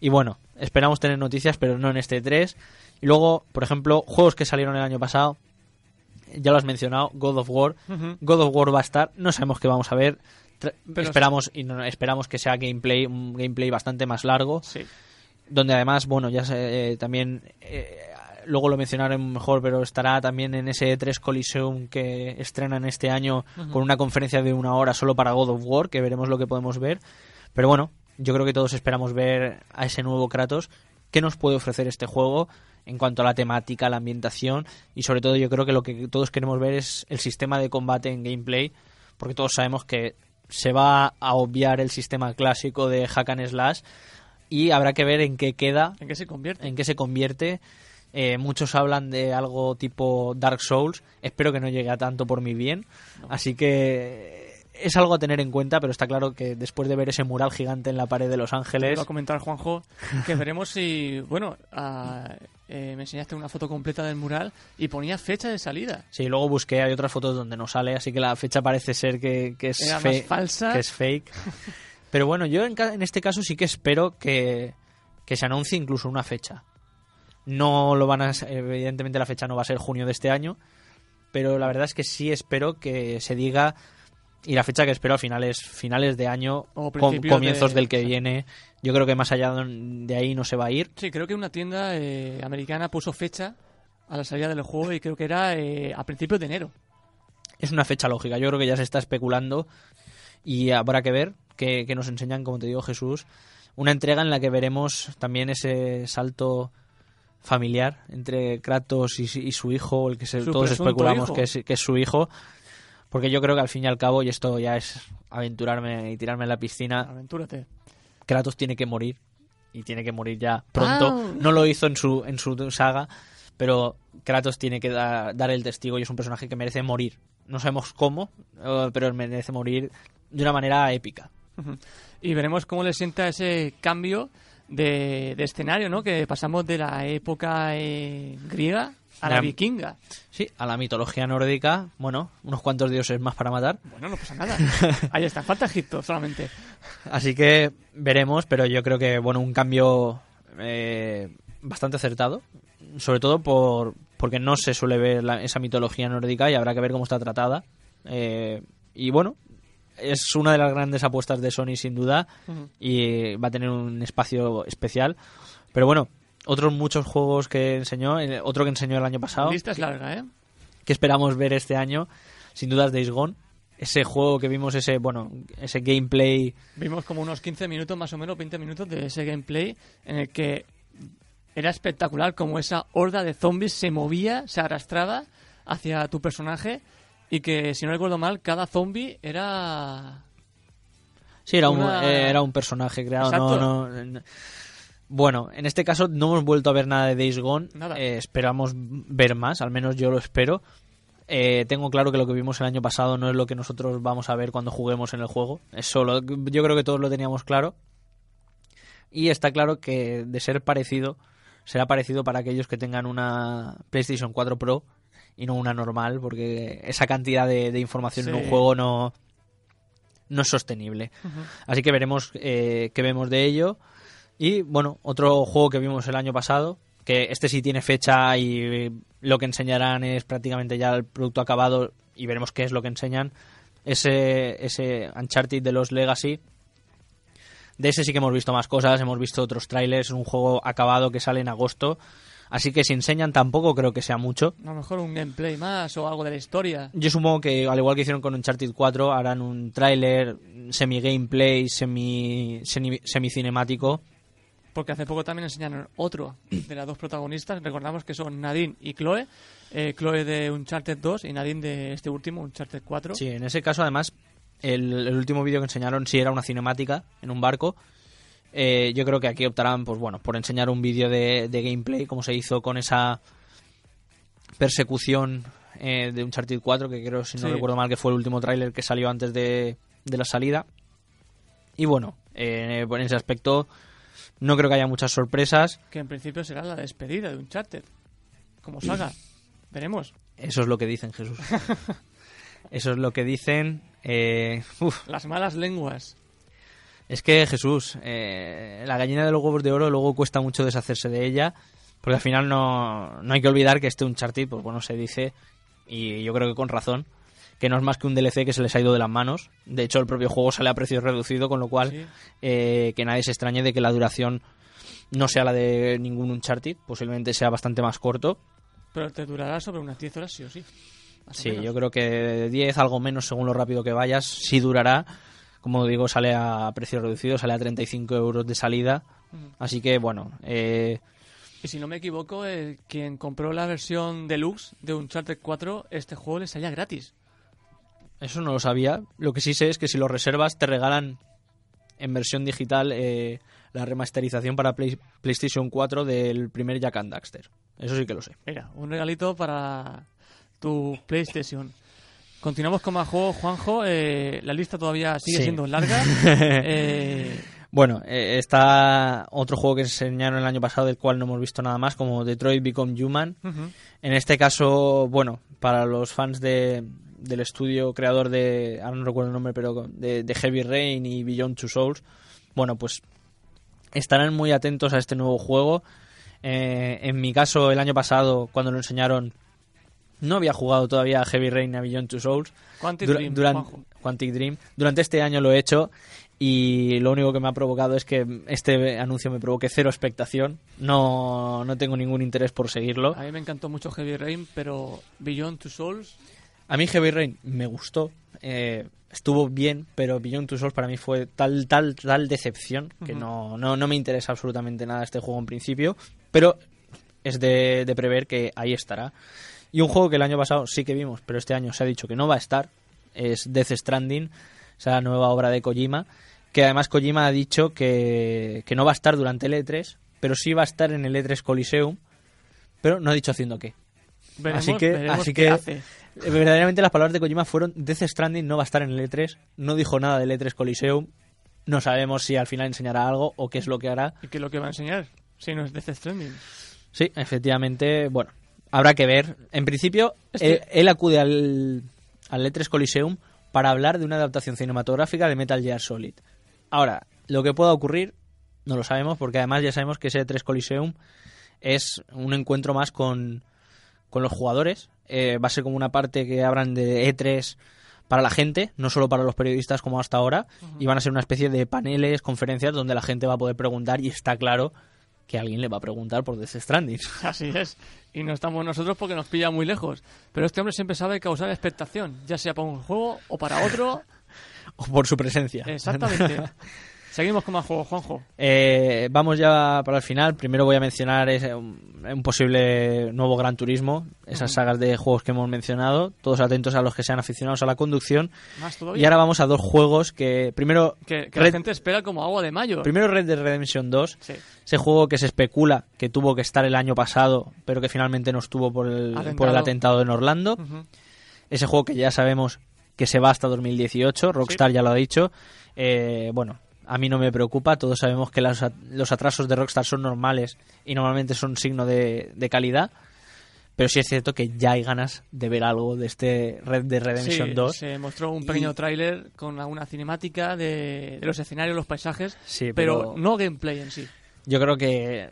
[SPEAKER 2] y bueno, esperamos tener noticias, pero no en este 3. Y luego, por ejemplo, juegos que salieron el año pasado, ya lo has mencionado, God of War. God of War va a estar, no sabemos qué vamos a ver.
[SPEAKER 1] Pero-
[SPEAKER 2] esperamos y no, esperamos que sea gameplay, un gameplay bastante más largo
[SPEAKER 1] Sí.
[SPEAKER 2] donde además, bueno, ya se, eh, también, eh, luego lo mencionaré mejor, pero estará también en ese 3 Coliseum que estrenan este año con una conferencia de una hora solo para God of War, que veremos lo que podemos ver. Pero bueno, yo creo que todos esperamos ver a ese nuevo Kratos. ¿Qué nos puede ofrecer este juego en cuanto a la temática, la ambientación? Y sobre todo yo creo que lo que todos queremos ver es el sistema de combate en gameplay, porque todos sabemos que se va a obviar el sistema clásico de hack and slash y habrá que ver en qué queda,
[SPEAKER 1] ¿En qué se convierte?
[SPEAKER 2] en qué se convierte. Eh, muchos hablan de algo tipo Dark Souls. Espero que no llegue a tanto por mi bien. Así que es algo a tener en cuenta, pero está claro que después de ver ese mural gigante en la pared de Los
[SPEAKER 1] Te
[SPEAKER 2] Ángeles,
[SPEAKER 1] iba a comentar, Juanjo, que veremos si... Bueno, ah, eh, me enseñaste una foto completa del mural y ponía fecha de salida.
[SPEAKER 2] sí, luego busqué, hay otras fotos donde no sale, así que la fecha parece ser que, que es, fe-
[SPEAKER 1] falsa.
[SPEAKER 2] que es fake. Pero bueno, yo en, ca- en este caso sí que espero que, que se anuncie incluso una fecha. No lo van a, evidentemente la fecha no va a ser junio de este año, pero la verdad es que sí espero que se diga y la fecha que espero al final es finales de año,
[SPEAKER 1] O
[SPEAKER 2] com- comienzos
[SPEAKER 1] de-
[SPEAKER 2] del que viene. Yo creo que más allá de ahí no se va a ir.
[SPEAKER 1] Sí, creo que una tienda eh, americana puso fecha a la salida del juego y creo que era eh, a principios de enero.
[SPEAKER 2] Es una fecha lógica. Yo creo que ya se está especulando y habrá que ver que, que nos enseñan, como te digo Jesús, una entrega en la que veremos también ese salto familiar entre Kratos y, y su hijo, el que se-
[SPEAKER 1] Su
[SPEAKER 2] todos especulamos que es, que es su hijo, porque yo creo que al fin y al cabo, y esto ya es aventurarme y tirarme en la piscina,
[SPEAKER 1] Aventúrate.
[SPEAKER 2] Kratos tiene que morir y tiene que morir ya pronto.
[SPEAKER 1] Ah.
[SPEAKER 2] No lo hizo en su en su saga, pero Kratos tiene que da- dar el testigo y es un personaje que merece morir. No sabemos cómo, eh, pero merece morir de una manera épica.
[SPEAKER 1] Y veremos cómo le sienta ese cambio de, de escenario, ¿no? Que pasamos de la época eh, griega a la vikinga.
[SPEAKER 2] Sí, a la mitología nórdica, bueno, unos cuantos dioses más para matar.
[SPEAKER 1] Bueno, no pasa nada. Ahí está, falta Egipto solamente.
[SPEAKER 2] Así que veremos, pero yo creo que, bueno, un cambio eh, bastante acertado. Sobre todo por porque no se suele ver la- esa mitología nórdica y habrá que ver cómo está tratada. Eh, y bueno, es una de las grandes apuestas de Sony sin duda y va a tener un espacio especial. Pero bueno, otros muchos juegos que enseñó, eh, otro que enseñó el año pasado,
[SPEAKER 1] La lista es larga, ¿eh?
[SPEAKER 2] que esperamos ver este año, sin duda es Days Gone. ese juego que vimos, ese, bueno, ese gameplay.
[SPEAKER 1] Vimos como unos 15 minutos, más o menos 20 minutos de ese gameplay en el que era espectacular como esa horda de zombies se movía, se arrastraba hacia tu personaje y que, si no recuerdo mal, cada zombie era...
[SPEAKER 2] Sí, era, un,
[SPEAKER 1] Una-
[SPEAKER 2] eh, era un personaje creado.
[SPEAKER 1] Exacto.
[SPEAKER 2] No, no, no- Bueno, en este caso no hemos vuelto a ver nada de Days Gone.
[SPEAKER 1] Nada.
[SPEAKER 2] Eh, esperamos ver más, al menos yo lo espero. Eh, tengo claro que lo que vimos el año pasado no es lo que nosotros vamos a ver cuando juguemos en el juego. Eso lo- yo creo que todos lo teníamos claro. Y está claro que de ser parecido, será parecido para aquellos que tengan una PlayStation 4 Pro y no una normal, porque esa cantidad de, de información en un juego no, no es sostenible. Así que veremos eh, qué vemos de ello. Y bueno, otro juego que vimos el año pasado, que este sí tiene fecha y lo que enseñarán es prácticamente ya el producto acabado y veremos qué es lo que enseñan. Ese, ese Uncharted de los Legacy. De ese sí que hemos visto más cosas, hemos visto otros trailers, es un juego acabado que sale en agosto. Así que si enseñan tampoco creo que sea mucho.
[SPEAKER 1] A lo mejor un gameplay más o algo de la historia.
[SPEAKER 2] Yo supongo que, al igual que hicieron con Uncharted 4, harán un tráiler semi-gameplay, semi, semi, semi-cinemático.
[SPEAKER 1] Porque hace poco también enseñaron otro de las dos protagonistas. Recordamos que son Nadine y Chloe. Eh, Chloe de Uncharted 2 y Nadine de este último, Uncharted 4.
[SPEAKER 2] Sí, en ese caso, además, el, el último vídeo que enseñaron sí era una cinemática en un barco. Eh, yo creo que aquí optarán, pues bueno, por enseñar un vídeo de, de gameplay, como se hizo con esa persecución eh, de Uncharted 4, que creo, si no
[SPEAKER 1] Sí.
[SPEAKER 2] recuerdo mal, que fue el último tráiler que salió antes de, de la salida. Y bueno, eh, en ese aspecto no creo que haya muchas sorpresas.
[SPEAKER 1] Que en principio será la despedida de Uncharted. Como saga. Veremos.
[SPEAKER 2] Eso es lo que dicen, Jesús. Eso es lo que dicen. Eh, uf,
[SPEAKER 1] Las malas lenguas.
[SPEAKER 2] Es que Jesús, eh, la gallina de los huevos de oro luego cuesta mucho deshacerse de ella, porque al final no, no hay que olvidar que este Uncharted, pues bueno, se dice, y yo creo que con razón, que no es más que un DLC que se les ha ido de las manos. De hecho, el propio juego sale a precio reducido, con lo cual
[SPEAKER 1] Sí.
[SPEAKER 2] eh, que nadie se extrañe de que la duración no sea la de ningún Uncharted, posiblemente sea bastante más corto.
[SPEAKER 1] Pero te durará sobre unas 10 horas sí o sí. Más
[SPEAKER 2] Sí, yo creo que de 10, algo menos según lo rápido que vayas, sí durará. Como digo, sale a precio reducido, sale a 35 euros de salida.
[SPEAKER 1] Ujú.
[SPEAKER 2] Así que, bueno, eh,
[SPEAKER 1] Y si no me equivoco, eh, quien compró la versión deluxe de Uncharted 4, este juego le salía gratis.
[SPEAKER 2] eso no lo sabía. Lo que sí sé es que si lo reservas, te regalan en versión digital eh, la remasterización para Play- PlayStation 4 del primer Jack and Daxter. Eso sí que lo sé.
[SPEAKER 1] Mira, un regalito para tu PlayStation. Continuamos con más juegos, Juanjo. Eh, la lista todavía sigue
[SPEAKER 2] Sí.
[SPEAKER 1] siendo larga. Eh,
[SPEAKER 2] Bueno, eh, está otro juego que enseñaron el año pasado del cual no hemos visto nada más, como Detroit Become Human. En este caso, bueno, para los fans de, del estudio creador de, ahora no recuerdo el nombre, pero de, de Heavy Rain y Beyond Two Souls, bueno, pues estarán muy atentos a este nuevo juego. Eh, en mi caso, el año pasado, cuando lo enseñaron, no había jugado todavía a Heavy Rain a Beyond Two Souls.
[SPEAKER 1] Quantic Dream,
[SPEAKER 2] duran-
[SPEAKER 1] Juanjo.
[SPEAKER 2] Quantic Dream. Durante este año lo he hecho y lo único que me ha provocado es que este anuncio me provoque cero expectación. No, no tengo ningún interés por seguirlo.
[SPEAKER 1] A mí me encantó mucho Heavy Rain, pero Beyond Two Souls,
[SPEAKER 2] A mí Heavy Rain me gustó, eh, estuvo bien, pero Beyond Two Souls para mí fue tal tal tal decepción que no, no, no me interesa absolutamente nada este juego en principio, pero es de, de prever que ahí estará. Y un juego que el año pasado sí que vimos, pero este año se ha dicho que no va a estar, es Death Stranding, esa nueva obra de Kojima, que además Kojima ha dicho que, que no va a estar durante el E3, pero sí va a estar en el E3 Coliseum, pero no ha dicho haciendo qué.
[SPEAKER 1] veremos,
[SPEAKER 2] Así que- así que-
[SPEAKER 1] hace.
[SPEAKER 2] Eh, Verdaderamente las palabras de Kojima fueron Death Stranding no va a estar en el E3, no dijo nada del E3 Coliseum, no sabemos si al final enseñará algo o qué es lo que hará.
[SPEAKER 1] ¿Y qué es lo que va a enseñar? Si no es Death Stranding.
[SPEAKER 2] Sí, efectivamente, bueno, habrá que ver. En principio, él, él acude al, al E3 Coliseum para hablar de una adaptación cinematográfica de Metal Gear Solid. Ahora, lo que pueda ocurrir no lo sabemos porque además ya sabemos que ese E3 Coliseum es un encuentro más con, con los jugadores. Eh, va a ser como una parte que abran de E3 para la gente, no solo para los periodistas como hasta ahora, y van a ser una especie de paneles, conferencias donde la gente va a poder preguntar y está claro que alguien le va a preguntar por Death Stranding.
[SPEAKER 1] Así es. Y no estamos nosotros porque nos pilla muy lejos. Pero este hombre siempre sabe causar expectación, ya sea para un juego o para otro.
[SPEAKER 2] o por su presencia.
[SPEAKER 1] Exactamente. Seguimos con más juegos, Juanjo.
[SPEAKER 2] Eh, vamos ya para el final. Primero voy a mencionar ese, un, un posible nuevo Gran Turismo, esas sagas de juegos que hemos mencionado. Todos atentos a los que sean aficionados a la conducción.
[SPEAKER 1] Más todavía.
[SPEAKER 2] Y ahora vamos a dos juegos que primero
[SPEAKER 1] que, que la gente espera como agua de mayo.
[SPEAKER 2] primero Red Dead Redemption 2,
[SPEAKER 1] Sí.
[SPEAKER 2] ese juego que se especula que tuvo que estar el año pasado, pero que finalmente no estuvo por el,
[SPEAKER 1] Atentado.
[SPEAKER 2] por el atentado en Orlando. Ese juego que ya sabemos que se va hasta 2018, Rockstar ya lo ha dicho. Eh, bueno, a mí no me preocupa, todos sabemos que las los atrasos de Rockstar son normales y normalmente son signo de, de calidad. Pero sí es cierto que ya hay ganas de ver algo de este Red Dead Redemption
[SPEAKER 1] Sí,
[SPEAKER 2] 2.
[SPEAKER 1] Se mostró un pequeño
[SPEAKER 2] Y-
[SPEAKER 1] tráiler con alguna cinemática de, de los escenarios, los paisajes,
[SPEAKER 2] Sí,
[SPEAKER 1] pero,
[SPEAKER 2] pero-
[SPEAKER 1] no gameplay en sí.
[SPEAKER 2] Yo creo que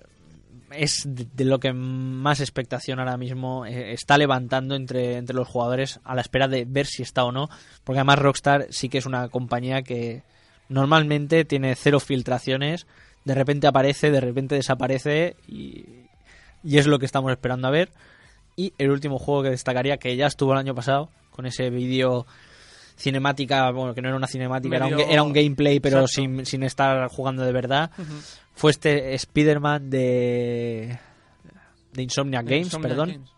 [SPEAKER 2] es de, de lo que más expectación ahora mismo eh, está levantando entre, entre los jugadores a la espera de ver si está o no. Porque además Rockstar sí que es una compañía que normalmente tiene cero filtraciones. De repente aparece, de repente desaparece y, y es lo que estamos esperando a ver. Y el último juego que destacaría, que ya estuvo el año pasado, con ese vídeo cinemática, bueno, que no era una cinemática, era un, era gameplay, pero sin, sin estar jugando de verdad fue este Spider-Man de, de Insomniac Games,
[SPEAKER 1] Insomniac
[SPEAKER 2] perdón.
[SPEAKER 1] Games.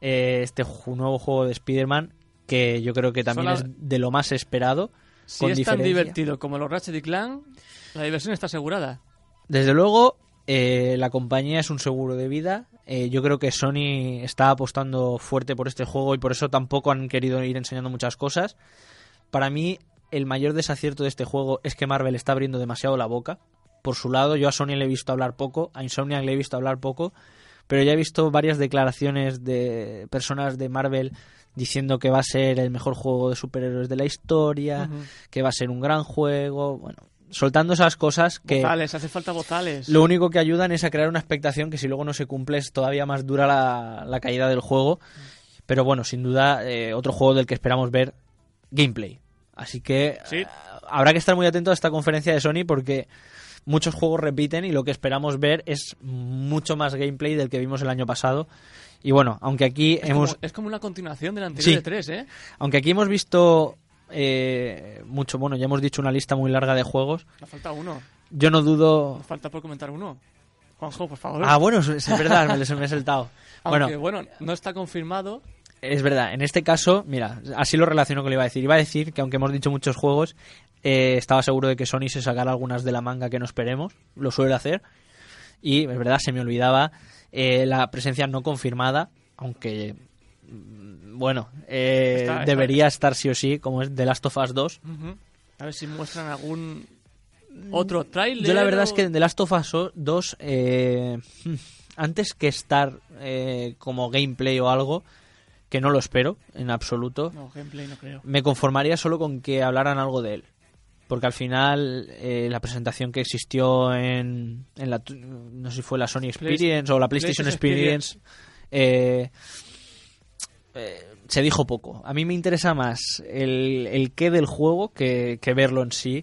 [SPEAKER 2] Eh, este nuevo juego de Spider-Man que yo creo que también
[SPEAKER 1] Son
[SPEAKER 2] es de lo más esperado.
[SPEAKER 1] Si
[SPEAKER 2] con
[SPEAKER 1] es tan divertido como los Ratchet y Clank, la diversión está asegurada.
[SPEAKER 2] Desde luego, eh, la compañía es un seguro de vida. Eh, yo creo que Sony está apostando fuerte por este juego y por eso tampoco han querido ir enseñando muchas cosas. Para mí, el mayor desacierto de este juego es que Marvel está abriendo demasiado la boca. Por su lado, yo a Sony le he visto hablar poco, a Insomniac le he visto hablar poco, pero ya he visto varias declaraciones de personas de Marvel diciendo que va a ser el mejor juego de superhéroes de la historia, que va a ser un gran juego, bueno, soltando esas cosas que
[SPEAKER 1] Bozales, hace falta bozales.
[SPEAKER 2] lo único que ayudan es a crear una expectación que si luego no se cumple es todavía más dura la, la caída del juego. Pero bueno, sin duda, eh, otro juego del que esperamos ver gameplay. Así que
[SPEAKER 1] Sí.
[SPEAKER 2] eh, habrá que estar muy atento a esta conferencia de Sony porque muchos juegos repiten y lo que esperamos ver es mucho más gameplay del que vimos el año pasado. Y bueno, aunque aquí
[SPEAKER 1] es,
[SPEAKER 2] hemos
[SPEAKER 1] como, es como una continuación del
[SPEAKER 2] Sí.
[SPEAKER 1] anterior de 3, ¿eh?
[SPEAKER 2] aunque aquí hemos visto eh, mucho, bueno, ya hemos dicho una lista muy larga de juegos.
[SPEAKER 1] Nos falta uno.
[SPEAKER 2] Yo no dudo
[SPEAKER 1] Nos falta por comentar uno. Juanjo, por favor.
[SPEAKER 2] Ah, bueno, es verdad, me, lo- me he saltado. Bueno,
[SPEAKER 1] Aunque, bueno, no está confirmado.
[SPEAKER 2] Es verdad, en este caso, mira, así lo relaciono con lo que iba a decir. Iba a decir que aunque hemos dicho muchos juegos, eh, estaba seguro de que Sony se sacara algunas de la manga que no esperemos, lo suele hacer. Y es verdad, se me olvidaba eh, la presencia no confirmada, aunque, mm, bueno, eh,
[SPEAKER 1] Está- está-
[SPEAKER 2] debería estar sí o sí, como es The Last of Us 2.
[SPEAKER 1] Ujú. A ver si muestran algún otro tráiler.
[SPEAKER 2] Yo la verdad
[SPEAKER 1] o-
[SPEAKER 2] es que The Last of Us 2, eh, antes que estar eh, como gameplay o algo, que no lo espero en absoluto,
[SPEAKER 1] No, gameplay no creo.
[SPEAKER 2] me conformaría solo con que hablaran algo de él. Porque al final eh, la presentación que existió en, en la, no sé si fue la Sony Experience o la PlayStation,
[SPEAKER 1] PlayStation
[SPEAKER 2] Experience, eh, eh, se dijo poco. A mí me interesa más el, el qué del juego que, que verlo en sí.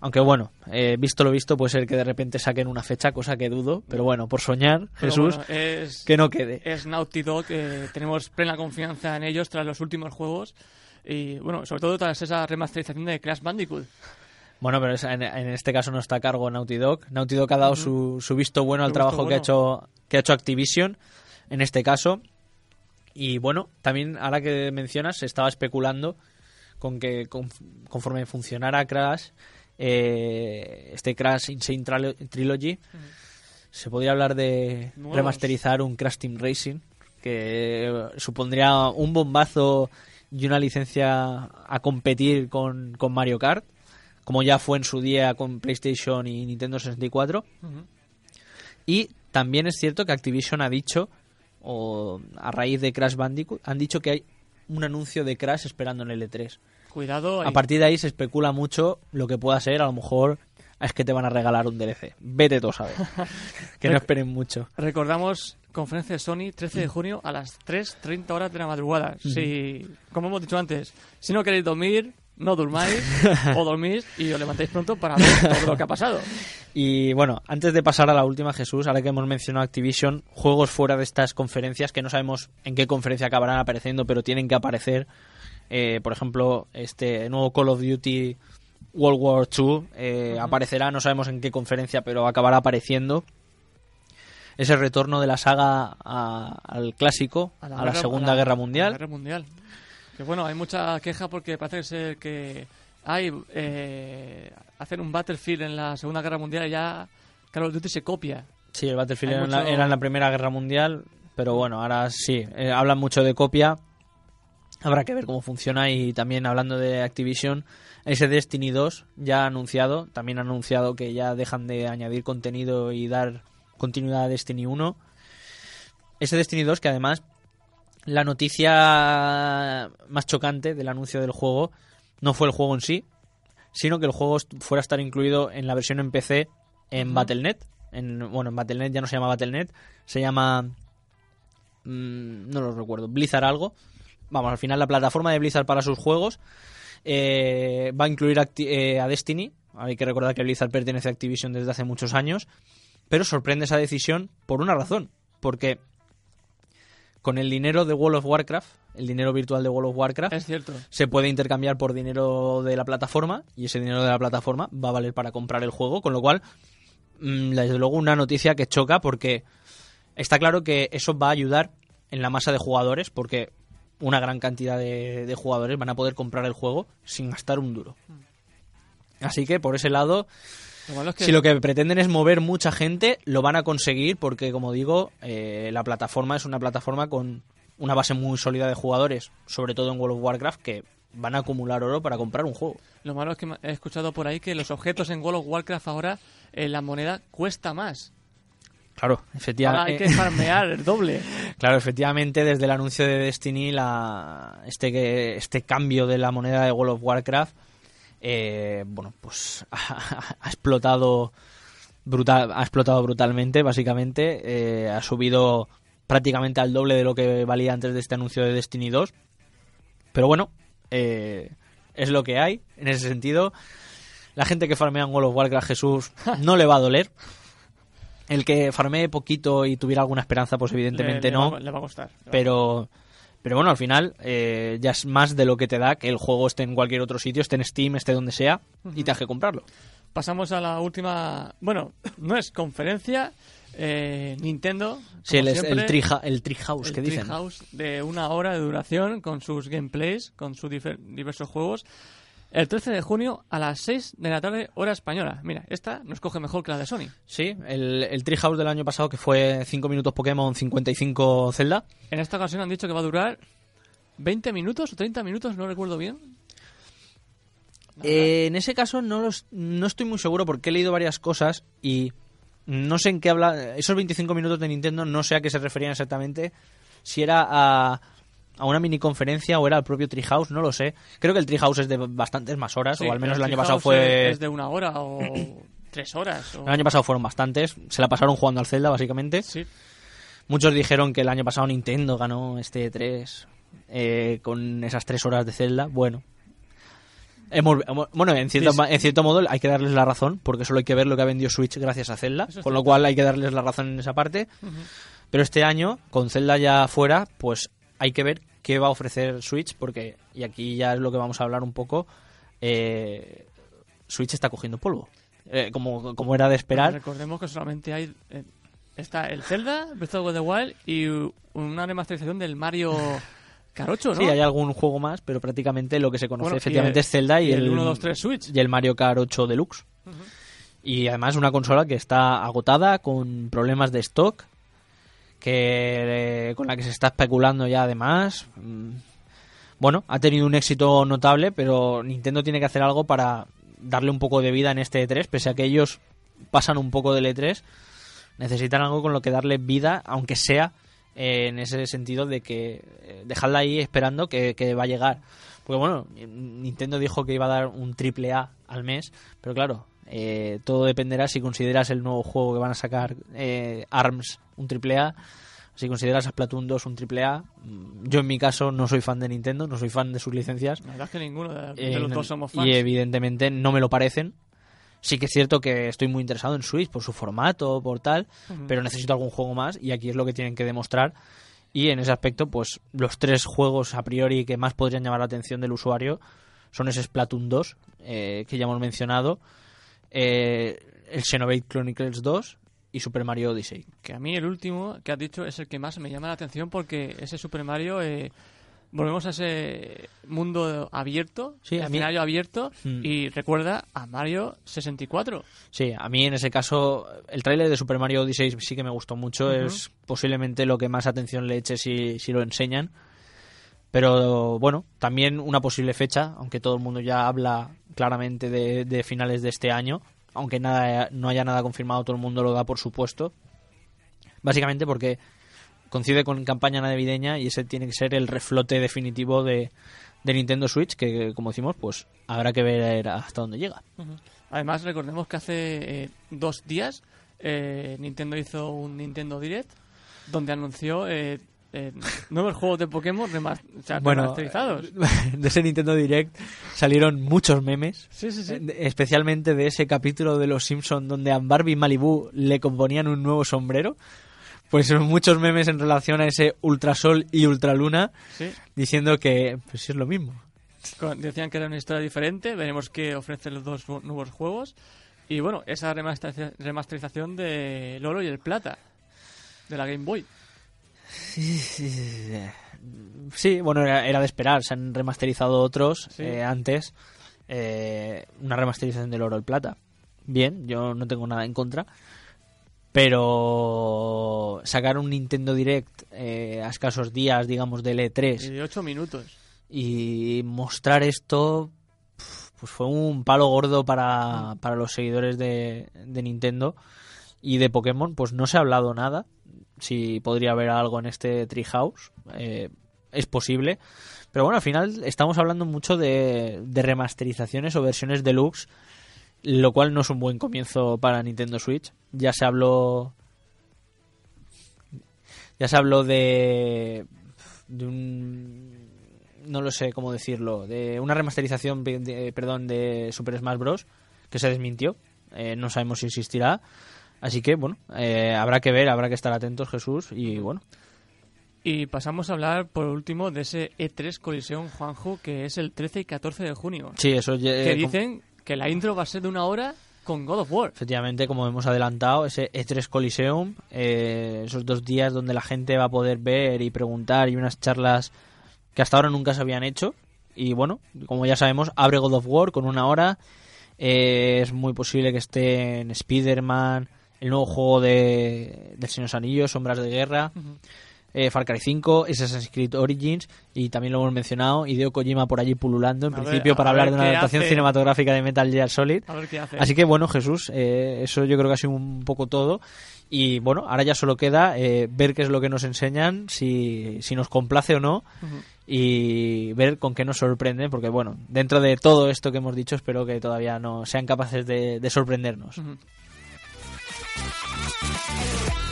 [SPEAKER 2] Aunque bueno, eh, visto lo visto, puede ser que de repente saquen una fecha, cosa que dudo. Pero bueno, por soñar,
[SPEAKER 1] Pero
[SPEAKER 2] Jesús,
[SPEAKER 1] bueno, es,
[SPEAKER 2] que no quede.
[SPEAKER 1] es Naughty Dog, eh, tenemos plena confianza en ellos tras los últimos juegos. Y bueno, sobre todo tras esa remasterización de Crash Bandicoot.
[SPEAKER 2] Bueno, pero en, en este caso no está a cargo Naughty Dog. Naughty Dog ha dado su, su visto bueno al trabajo que, ha hecho, que ha hecho Activision en este caso. Y bueno, también ahora que mencionas, se estaba especulando con que con- conforme funcionara Crash, eh, este Crash Insane Trilo- Trilogy, se podría hablar de
[SPEAKER 1] Nuevos.
[SPEAKER 2] remasterizar un Crash Team Racing, que supondría un bombazo y una licencia a competir con, con Mario Kart, como ya fue en su día con PlayStation y Nintendo 64.
[SPEAKER 1] Ujú.
[SPEAKER 2] Y también es cierto que Activision ha dicho, o a raíz de Crash Bandicoot, han dicho que hay un anuncio de Crash esperando en el E3.
[SPEAKER 1] Cuidado.
[SPEAKER 2] A partir de ahí se especula mucho lo que pueda ser, a lo mejor es que te van a regalar un DLC. Vete tú a saber. que no esperen mucho.
[SPEAKER 1] Recordamos conferencia de Sony 13 de junio a las 3.30 horas de la madrugada. Si, como hemos dicho antes, si no queréis dormir, no durmáis o dormís y os levantáis pronto para ver todo lo que ha pasado.
[SPEAKER 2] Y bueno, antes de pasar a la última, Jesús, ahora que hemos mencionado Activision, juegos fuera de estas conferencias que no sabemos en qué conferencia acabarán apareciendo, pero tienen que aparecer. Eh, por ejemplo, este nuevo Call of Duty World War II eh, aparecerá, no sabemos en qué conferencia, pero acabará apareciendo. Ese retorno de la saga a- al clásico, a la,
[SPEAKER 1] guerra-
[SPEAKER 2] Segunda
[SPEAKER 1] a la-
[SPEAKER 2] Guerra
[SPEAKER 1] la
[SPEAKER 2] Mundial.
[SPEAKER 1] Guerra Mundial. Que bueno, hay mucha queja porque parece ser que hay eh, hacer un Battlefield en la Segunda Guerra Mundial y ya Call of Duty se copia.
[SPEAKER 2] Sí, el Battlefield
[SPEAKER 1] Hay
[SPEAKER 2] era, en la,
[SPEAKER 1] mucho-
[SPEAKER 2] era en la Primera Guerra Mundial, pero bueno, ahora sí, eh, hablan mucho de copia. Habrá que ver cómo funciona y también hablando de Activision, ese Destiny 2 ya ha anunciado, también ha anunciado que ya dejan de añadir contenido y dar continuidad a Destiny 1. Ese Destiny 2 que además la noticia más chocante del anuncio del juego no fue el juego en sí, sino que el juego fuera a estar incluido en la versión en PC en
[SPEAKER 1] Ujú.
[SPEAKER 2] Battle.net. En, bueno, en Battle.net ya no se llama Battle.net, se llama... mm, no lo recuerdo, Blizzard algo. Vamos, al final la plataforma de Blizzard para sus juegos eh, va a incluir acti- eh, a Destiny. Hay que recordar que Blizzard pertenece a Activision desde hace muchos años. Pero sorprende esa decisión por una razón. Porque con el dinero de World of Warcraft, el dinero virtual de World of Warcraft,
[SPEAKER 1] Es cierto.
[SPEAKER 2] se puede intercambiar por dinero de la plataforma y ese dinero de la plataforma va a valer para comprar el juego, con lo cual, mm, desde luego, una noticia que choca porque está claro que eso va a ayudar en la masa de jugadores porque una gran cantidad de, de jugadores van a poder comprar el juego sin gastar un duro. Así que por ese lado,
[SPEAKER 1] es que
[SPEAKER 2] si lo que pretenden es mover mucha gente, lo van a conseguir porque, como digo, eh, la plataforma es una plataforma con una base muy sólida de jugadores, sobre todo en World of Warcraft, que van a acumular oro para comprar un juego.
[SPEAKER 1] Lo malo es que he escuchado por ahí que los objetos en World of Warcraft ahora eh, la moneda cuesta más.
[SPEAKER 2] Claro,
[SPEAKER 1] Ahora hay
[SPEAKER 2] efectivamente.
[SPEAKER 1] que farmear el doble.
[SPEAKER 2] Claro, efectivamente, desde el anuncio de Destiny, la, este, este cambio de la moneda de World of Warcraft, eh, bueno, pues ha, ha explotado brutal, ha explotado brutalmente, básicamente, eh, ha subido prácticamente al doble de lo que valía antes de este anuncio de Destiny 2. Pero bueno, eh, es lo que hay en ese sentido. La gente que farmea en World of Warcraft, Jesús, no le va a doler. El que farmee poquito y tuviera alguna esperanza, pues evidentemente
[SPEAKER 1] Le- le
[SPEAKER 2] no
[SPEAKER 1] va- le va a costar. a
[SPEAKER 2] pero pero bueno al final eh, ya es más de lo que te da que el juego esté en cualquier otro sitio esté en Steam esté donde sea y tengas que comprarlo
[SPEAKER 1] Pasamos a la última. Bueno, no es conferencia. eh, Nintendo.
[SPEAKER 2] sí el,
[SPEAKER 1] como
[SPEAKER 2] el,
[SPEAKER 1] siempre,
[SPEAKER 2] trija- el Treehouse
[SPEAKER 1] el
[SPEAKER 2] que dicen
[SPEAKER 1] Treehouse de una hora de duración con sus gameplays, con sus diversos juegos. El 13 de junio a las 6 de la tarde, hora española. Mira, esta nos coge mejor que la de Sony.
[SPEAKER 2] sí el, el Treehouse del año pasado que fue 5 minutos Pokémon 55 Zelda
[SPEAKER 1] En esta ocasión han dicho que va a durar 20 minutos o 30 minutos, no recuerdo bien.
[SPEAKER 2] Eh, en ese caso no los, no estoy muy seguro porque he leído varias cosas y no sé en qué habla esos 25 minutos de Nintendo no sé a qué se referían exactamente si era a a una mini conferencia o era el propio Treehouse, no lo sé. Creo que el Treehouse es de bastantes más horas,
[SPEAKER 1] Sí,
[SPEAKER 2] o al menos el año pasado fue...
[SPEAKER 1] Es de una hora o tres horas. o-
[SPEAKER 2] El año pasado fueron bastantes, se la pasaron jugando al Zelda, básicamente.
[SPEAKER 1] Sí,
[SPEAKER 2] Muchos dijeron que el año pasado Nintendo ganó este 3 con esas tres horas de Zelda. Bueno, bueno en cierto,
[SPEAKER 1] Sí, sí.
[SPEAKER 2] ma- en cierto modo hay que darles la razón, porque solo hay que ver lo que ha vendido Switch gracias a Zelda,
[SPEAKER 1] Eso
[SPEAKER 2] con lo cual hay que darles la razón en esa parte. Pero este año, con Zelda ya fuera, pues hay que ver qué va a ofrecer Switch, porque, y aquí ya es lo que vamos a hablar un poco, eh, Switch está cogiendo polvo. Eh, como, como era de esperar.
[SPEAKER 1] Recordemos que solamente hay. eh, está el Zelda, Breath of the Wild y una remasterización del Mario Carocho, ¿no?
[SPEAKER 2] Sí, hay algún juego más, pero prácticamente lo que se conoce
[SPEAKER 1] Bueno,
[SPEAKER 2] efectivamente
[SPEAKER 1] el-
[SPEAKER 2] es Zelda y,
[SPEAKER 1] y el 1, 2, 3 Switch.
[SPEAKER 2] y el Mario Kart 8 Deluxe. Y además una consola que está agotada, con problemas de stock, que eh, con la que se está especulando ya además. Mm, Bueno, ha tenido un éxito notable, pero Nintendo tiene que hacer algo para darle un poco de vida en este E3, pese a que ellos pasan un poco del E3, necesitan algo con lo que darle vida, aunque sea eh, en ese sentido de que eh, dejarla ahí esperando que, que va a llegar. Porque bueno, Nintendo dijo que iba a dar un triple A al mes, pero claro, eh, todo dependerá si consideras el nuevo juego que van a sacar eh, ARMS un triple A, si consideras a Splatoon 2 un triple A. Mm, Yo en mi caso no soy fan de Nintendo, no soy fan de sus licencias.
[SPEAKER 1] La verdad es que ninguno de,
[SPEAKER 2] Eh,
[SPEAKER 1] los
[SPEAKER 2] no-
[SPEAKER 1] dos somos fans.
[SPEAKER 2] y evidentemente no me lo parecen. Sí que es cierto que estoy muy interesado en Switch por su formato, por tal, pero necesito algún juego más y aquí es lo que tienen que demostrar. Y en ese aspecto, pues los tres juegos a priori que más podrían llamar la atención del usuario son ese Splatoon 2, eh, que ya hemos mencionado, eh, el Xenoblade Chronicles 2 y Super Mario Odyssey.
[SPEAKER 1] Que a mí el último que has dicho es el que más me llama la atención porque ese Super Mario... Eh, volvemos a ese mundo abierto,
[SPEAKER 2] Sí, a mí-
[SPEAKER 1] escenario abierto,
[SPEAKER 2] Mm.
[SPEAKER 1] y recuerda a Mario 64.
[SPEAKER 2] Sí, a mí en ese caso el tráiler de Super Mario Odyssey sí que me gustó mucho, es posiblemente lo que más atención le eche si, si lo enseñan. Pero bueno, también una posible fecha, aunque todo el mundo ya habla claramente de, de finales de este año, aunque nada no haya nada confirmado, todo el mundo lo da por supuesto. Básicamente porque coincide con campaña navideña y ese tiene que ser el reflote definitivo de, de Nintendo Switch, que como decimos, pues habrá que ver hasta dónde llega.
[SPEAKER 1] Además, recordemos que hace eh, dos días eh, Nintendo hizo un Nintendo Direct donde anunció eh, eh, nuevos juegos de Pokémon remas- o sea,
[SPEAKER 2] Bueno,
[SPEAKER 1] remasterizados.
[SPEAKER 2] de ese Nintendo Direct salieron muchos memes,
[SPEAKER 1] Sí, sí, sí.
[SPEAKER 2] eh, especialmente de ese capítulo de Los Simpson donde a Barbie Malibu le componían un nuevo sombrero. Pues son muchos memes en relación a ese Ultrasol y Ultraluna diciendo que pues es lo mismo.
[SPEAKER 1] Decían que era una historia diferente. Veremos qué ofrecen los dos nu- nuevos juegos. Y bueno, esa remasteriza- remasterización de Loro y el Plata, de la Game Boy.
[SPEAKER 2] Sí, bueno, era, era de esperar. Se han remasterizado otros
[SPEAKER 1] Sí.
[SPEAKER 2] eh, antes. Eh, una remasterización del oro el plata. Bien, yo no tengo nada en contra. Pero sacar un Nintendo Direct eh, a escasos días, digamos, del
[SPEAKER 1] Y
[SPEAKER 2] E3
[SPEAKER 1] de 8 minutos.
[SPEAKER 2] y mostrar esto, pues fue un palo gordo para, para los seguidores de, de Nintendo. Y de Pokémon, pues no se ha hablado nada. Si podría haber algo en este Treehouse, eh, es posible. Pero bueno, al final estamos hablando mucho de, de remasterizaciones o versiones deluxe, lo cual no es un buen comienzo para Nintendo Switch. Ya se habló. Ya se habló de. un. No lo sé cómo decirlo. De una remasterización, de- de- perdón, de Super Smash Bros. que se desmintió. Eh, no sabemos si existirá. Así que, bueno, eh, habrá que ver, habrá que estar atentos, Jesús. Y bueno,
[SPEAKER 1] Y pasamos a hablar por último de ese E3 Coliseum Juanjo que es el 13 y 14 de junio.
[SPEAKER 2] sí, eso ya-
[SPEAKER 1] que
[SPEAKER 2] eh,
[SPEAKER 1] dicen que la intro va a ser de una hora con God of War.
[SPEAKER 2] Efectivamente, como hemos adelantado, ese E3 Coliseum, eh, esos dos días donde la gente va a poder ver y preguntar y unas charlas que hasta ahora nunca se habían hecho. Y bueno, como ya sabemos, abre God of War con una hora. Eh, es muy posible que esté en Spider-Man, el nuevo juego de, del Señor Anillos, Sombras de Guerra, eh, Far Cry 5, Assassin's Creed Origins y también lo hemos mencionado, Hideo Kojima por allí pululando en
[SPEAKER 1] A ver-
[SPEAKER 2] principio para hablar de una adaptación
[SPEAKER 1] hace.
[SPEAKER 2] cinematográfica de Metal Gear Solid.
[SPEAKER 1] A ver qué hace.
[SPEAKER 2] Así que bueno, Jesús, eh, eso yo creo que ha sido un poco todo. Y bueno, ahora ya solo queda eh, ver qué es lo que nos enseñan, si, si nos complace o no, y ver con qué nos sorprenden, porque bueno, dentro de todo esto que hemos dicho, espero que todavía no sean capaces de, de sorprendernos.
[SPEAKER 1] Ride, ride.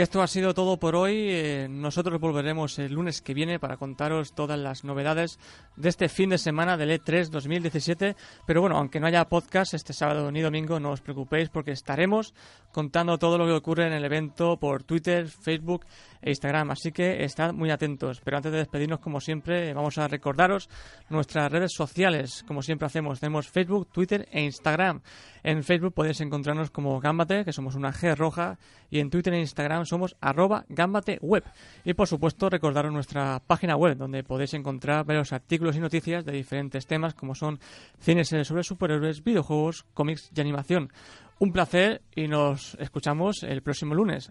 [SPEAKER 1] Esto ha sido todo por hoy. Eh, nosotros volveremos el lunes que viene para contaros todas las novedades de este fin de semana del E E3 2017. Pero bueno, aunque no haya podcast este sábado ni domingo, no os preocupéis porque estaremos contando todo lo que ocurre en el evento por Twitter, Facebook e Instagram. Así que estad muy atentos. Pero antes de despedirnos, como siempre, vamos a recordaros nuestras redes sociales. Como siempre hacemos, tenemos Facebook, Twitter e Instagram. En Facebook podéis encontrarnos como Gambate, que somos una G roja, y en Twitter e Instagram somos arroba Gambate Web. Y por supuesto, recordaros nuestra página web, donde podéis encontrar varios artículos y noticias de diferentes temas, como son cines sobre superhéroes, videojuegos, cómics y animación. Un placer y nos escuchamos el próximo lunes.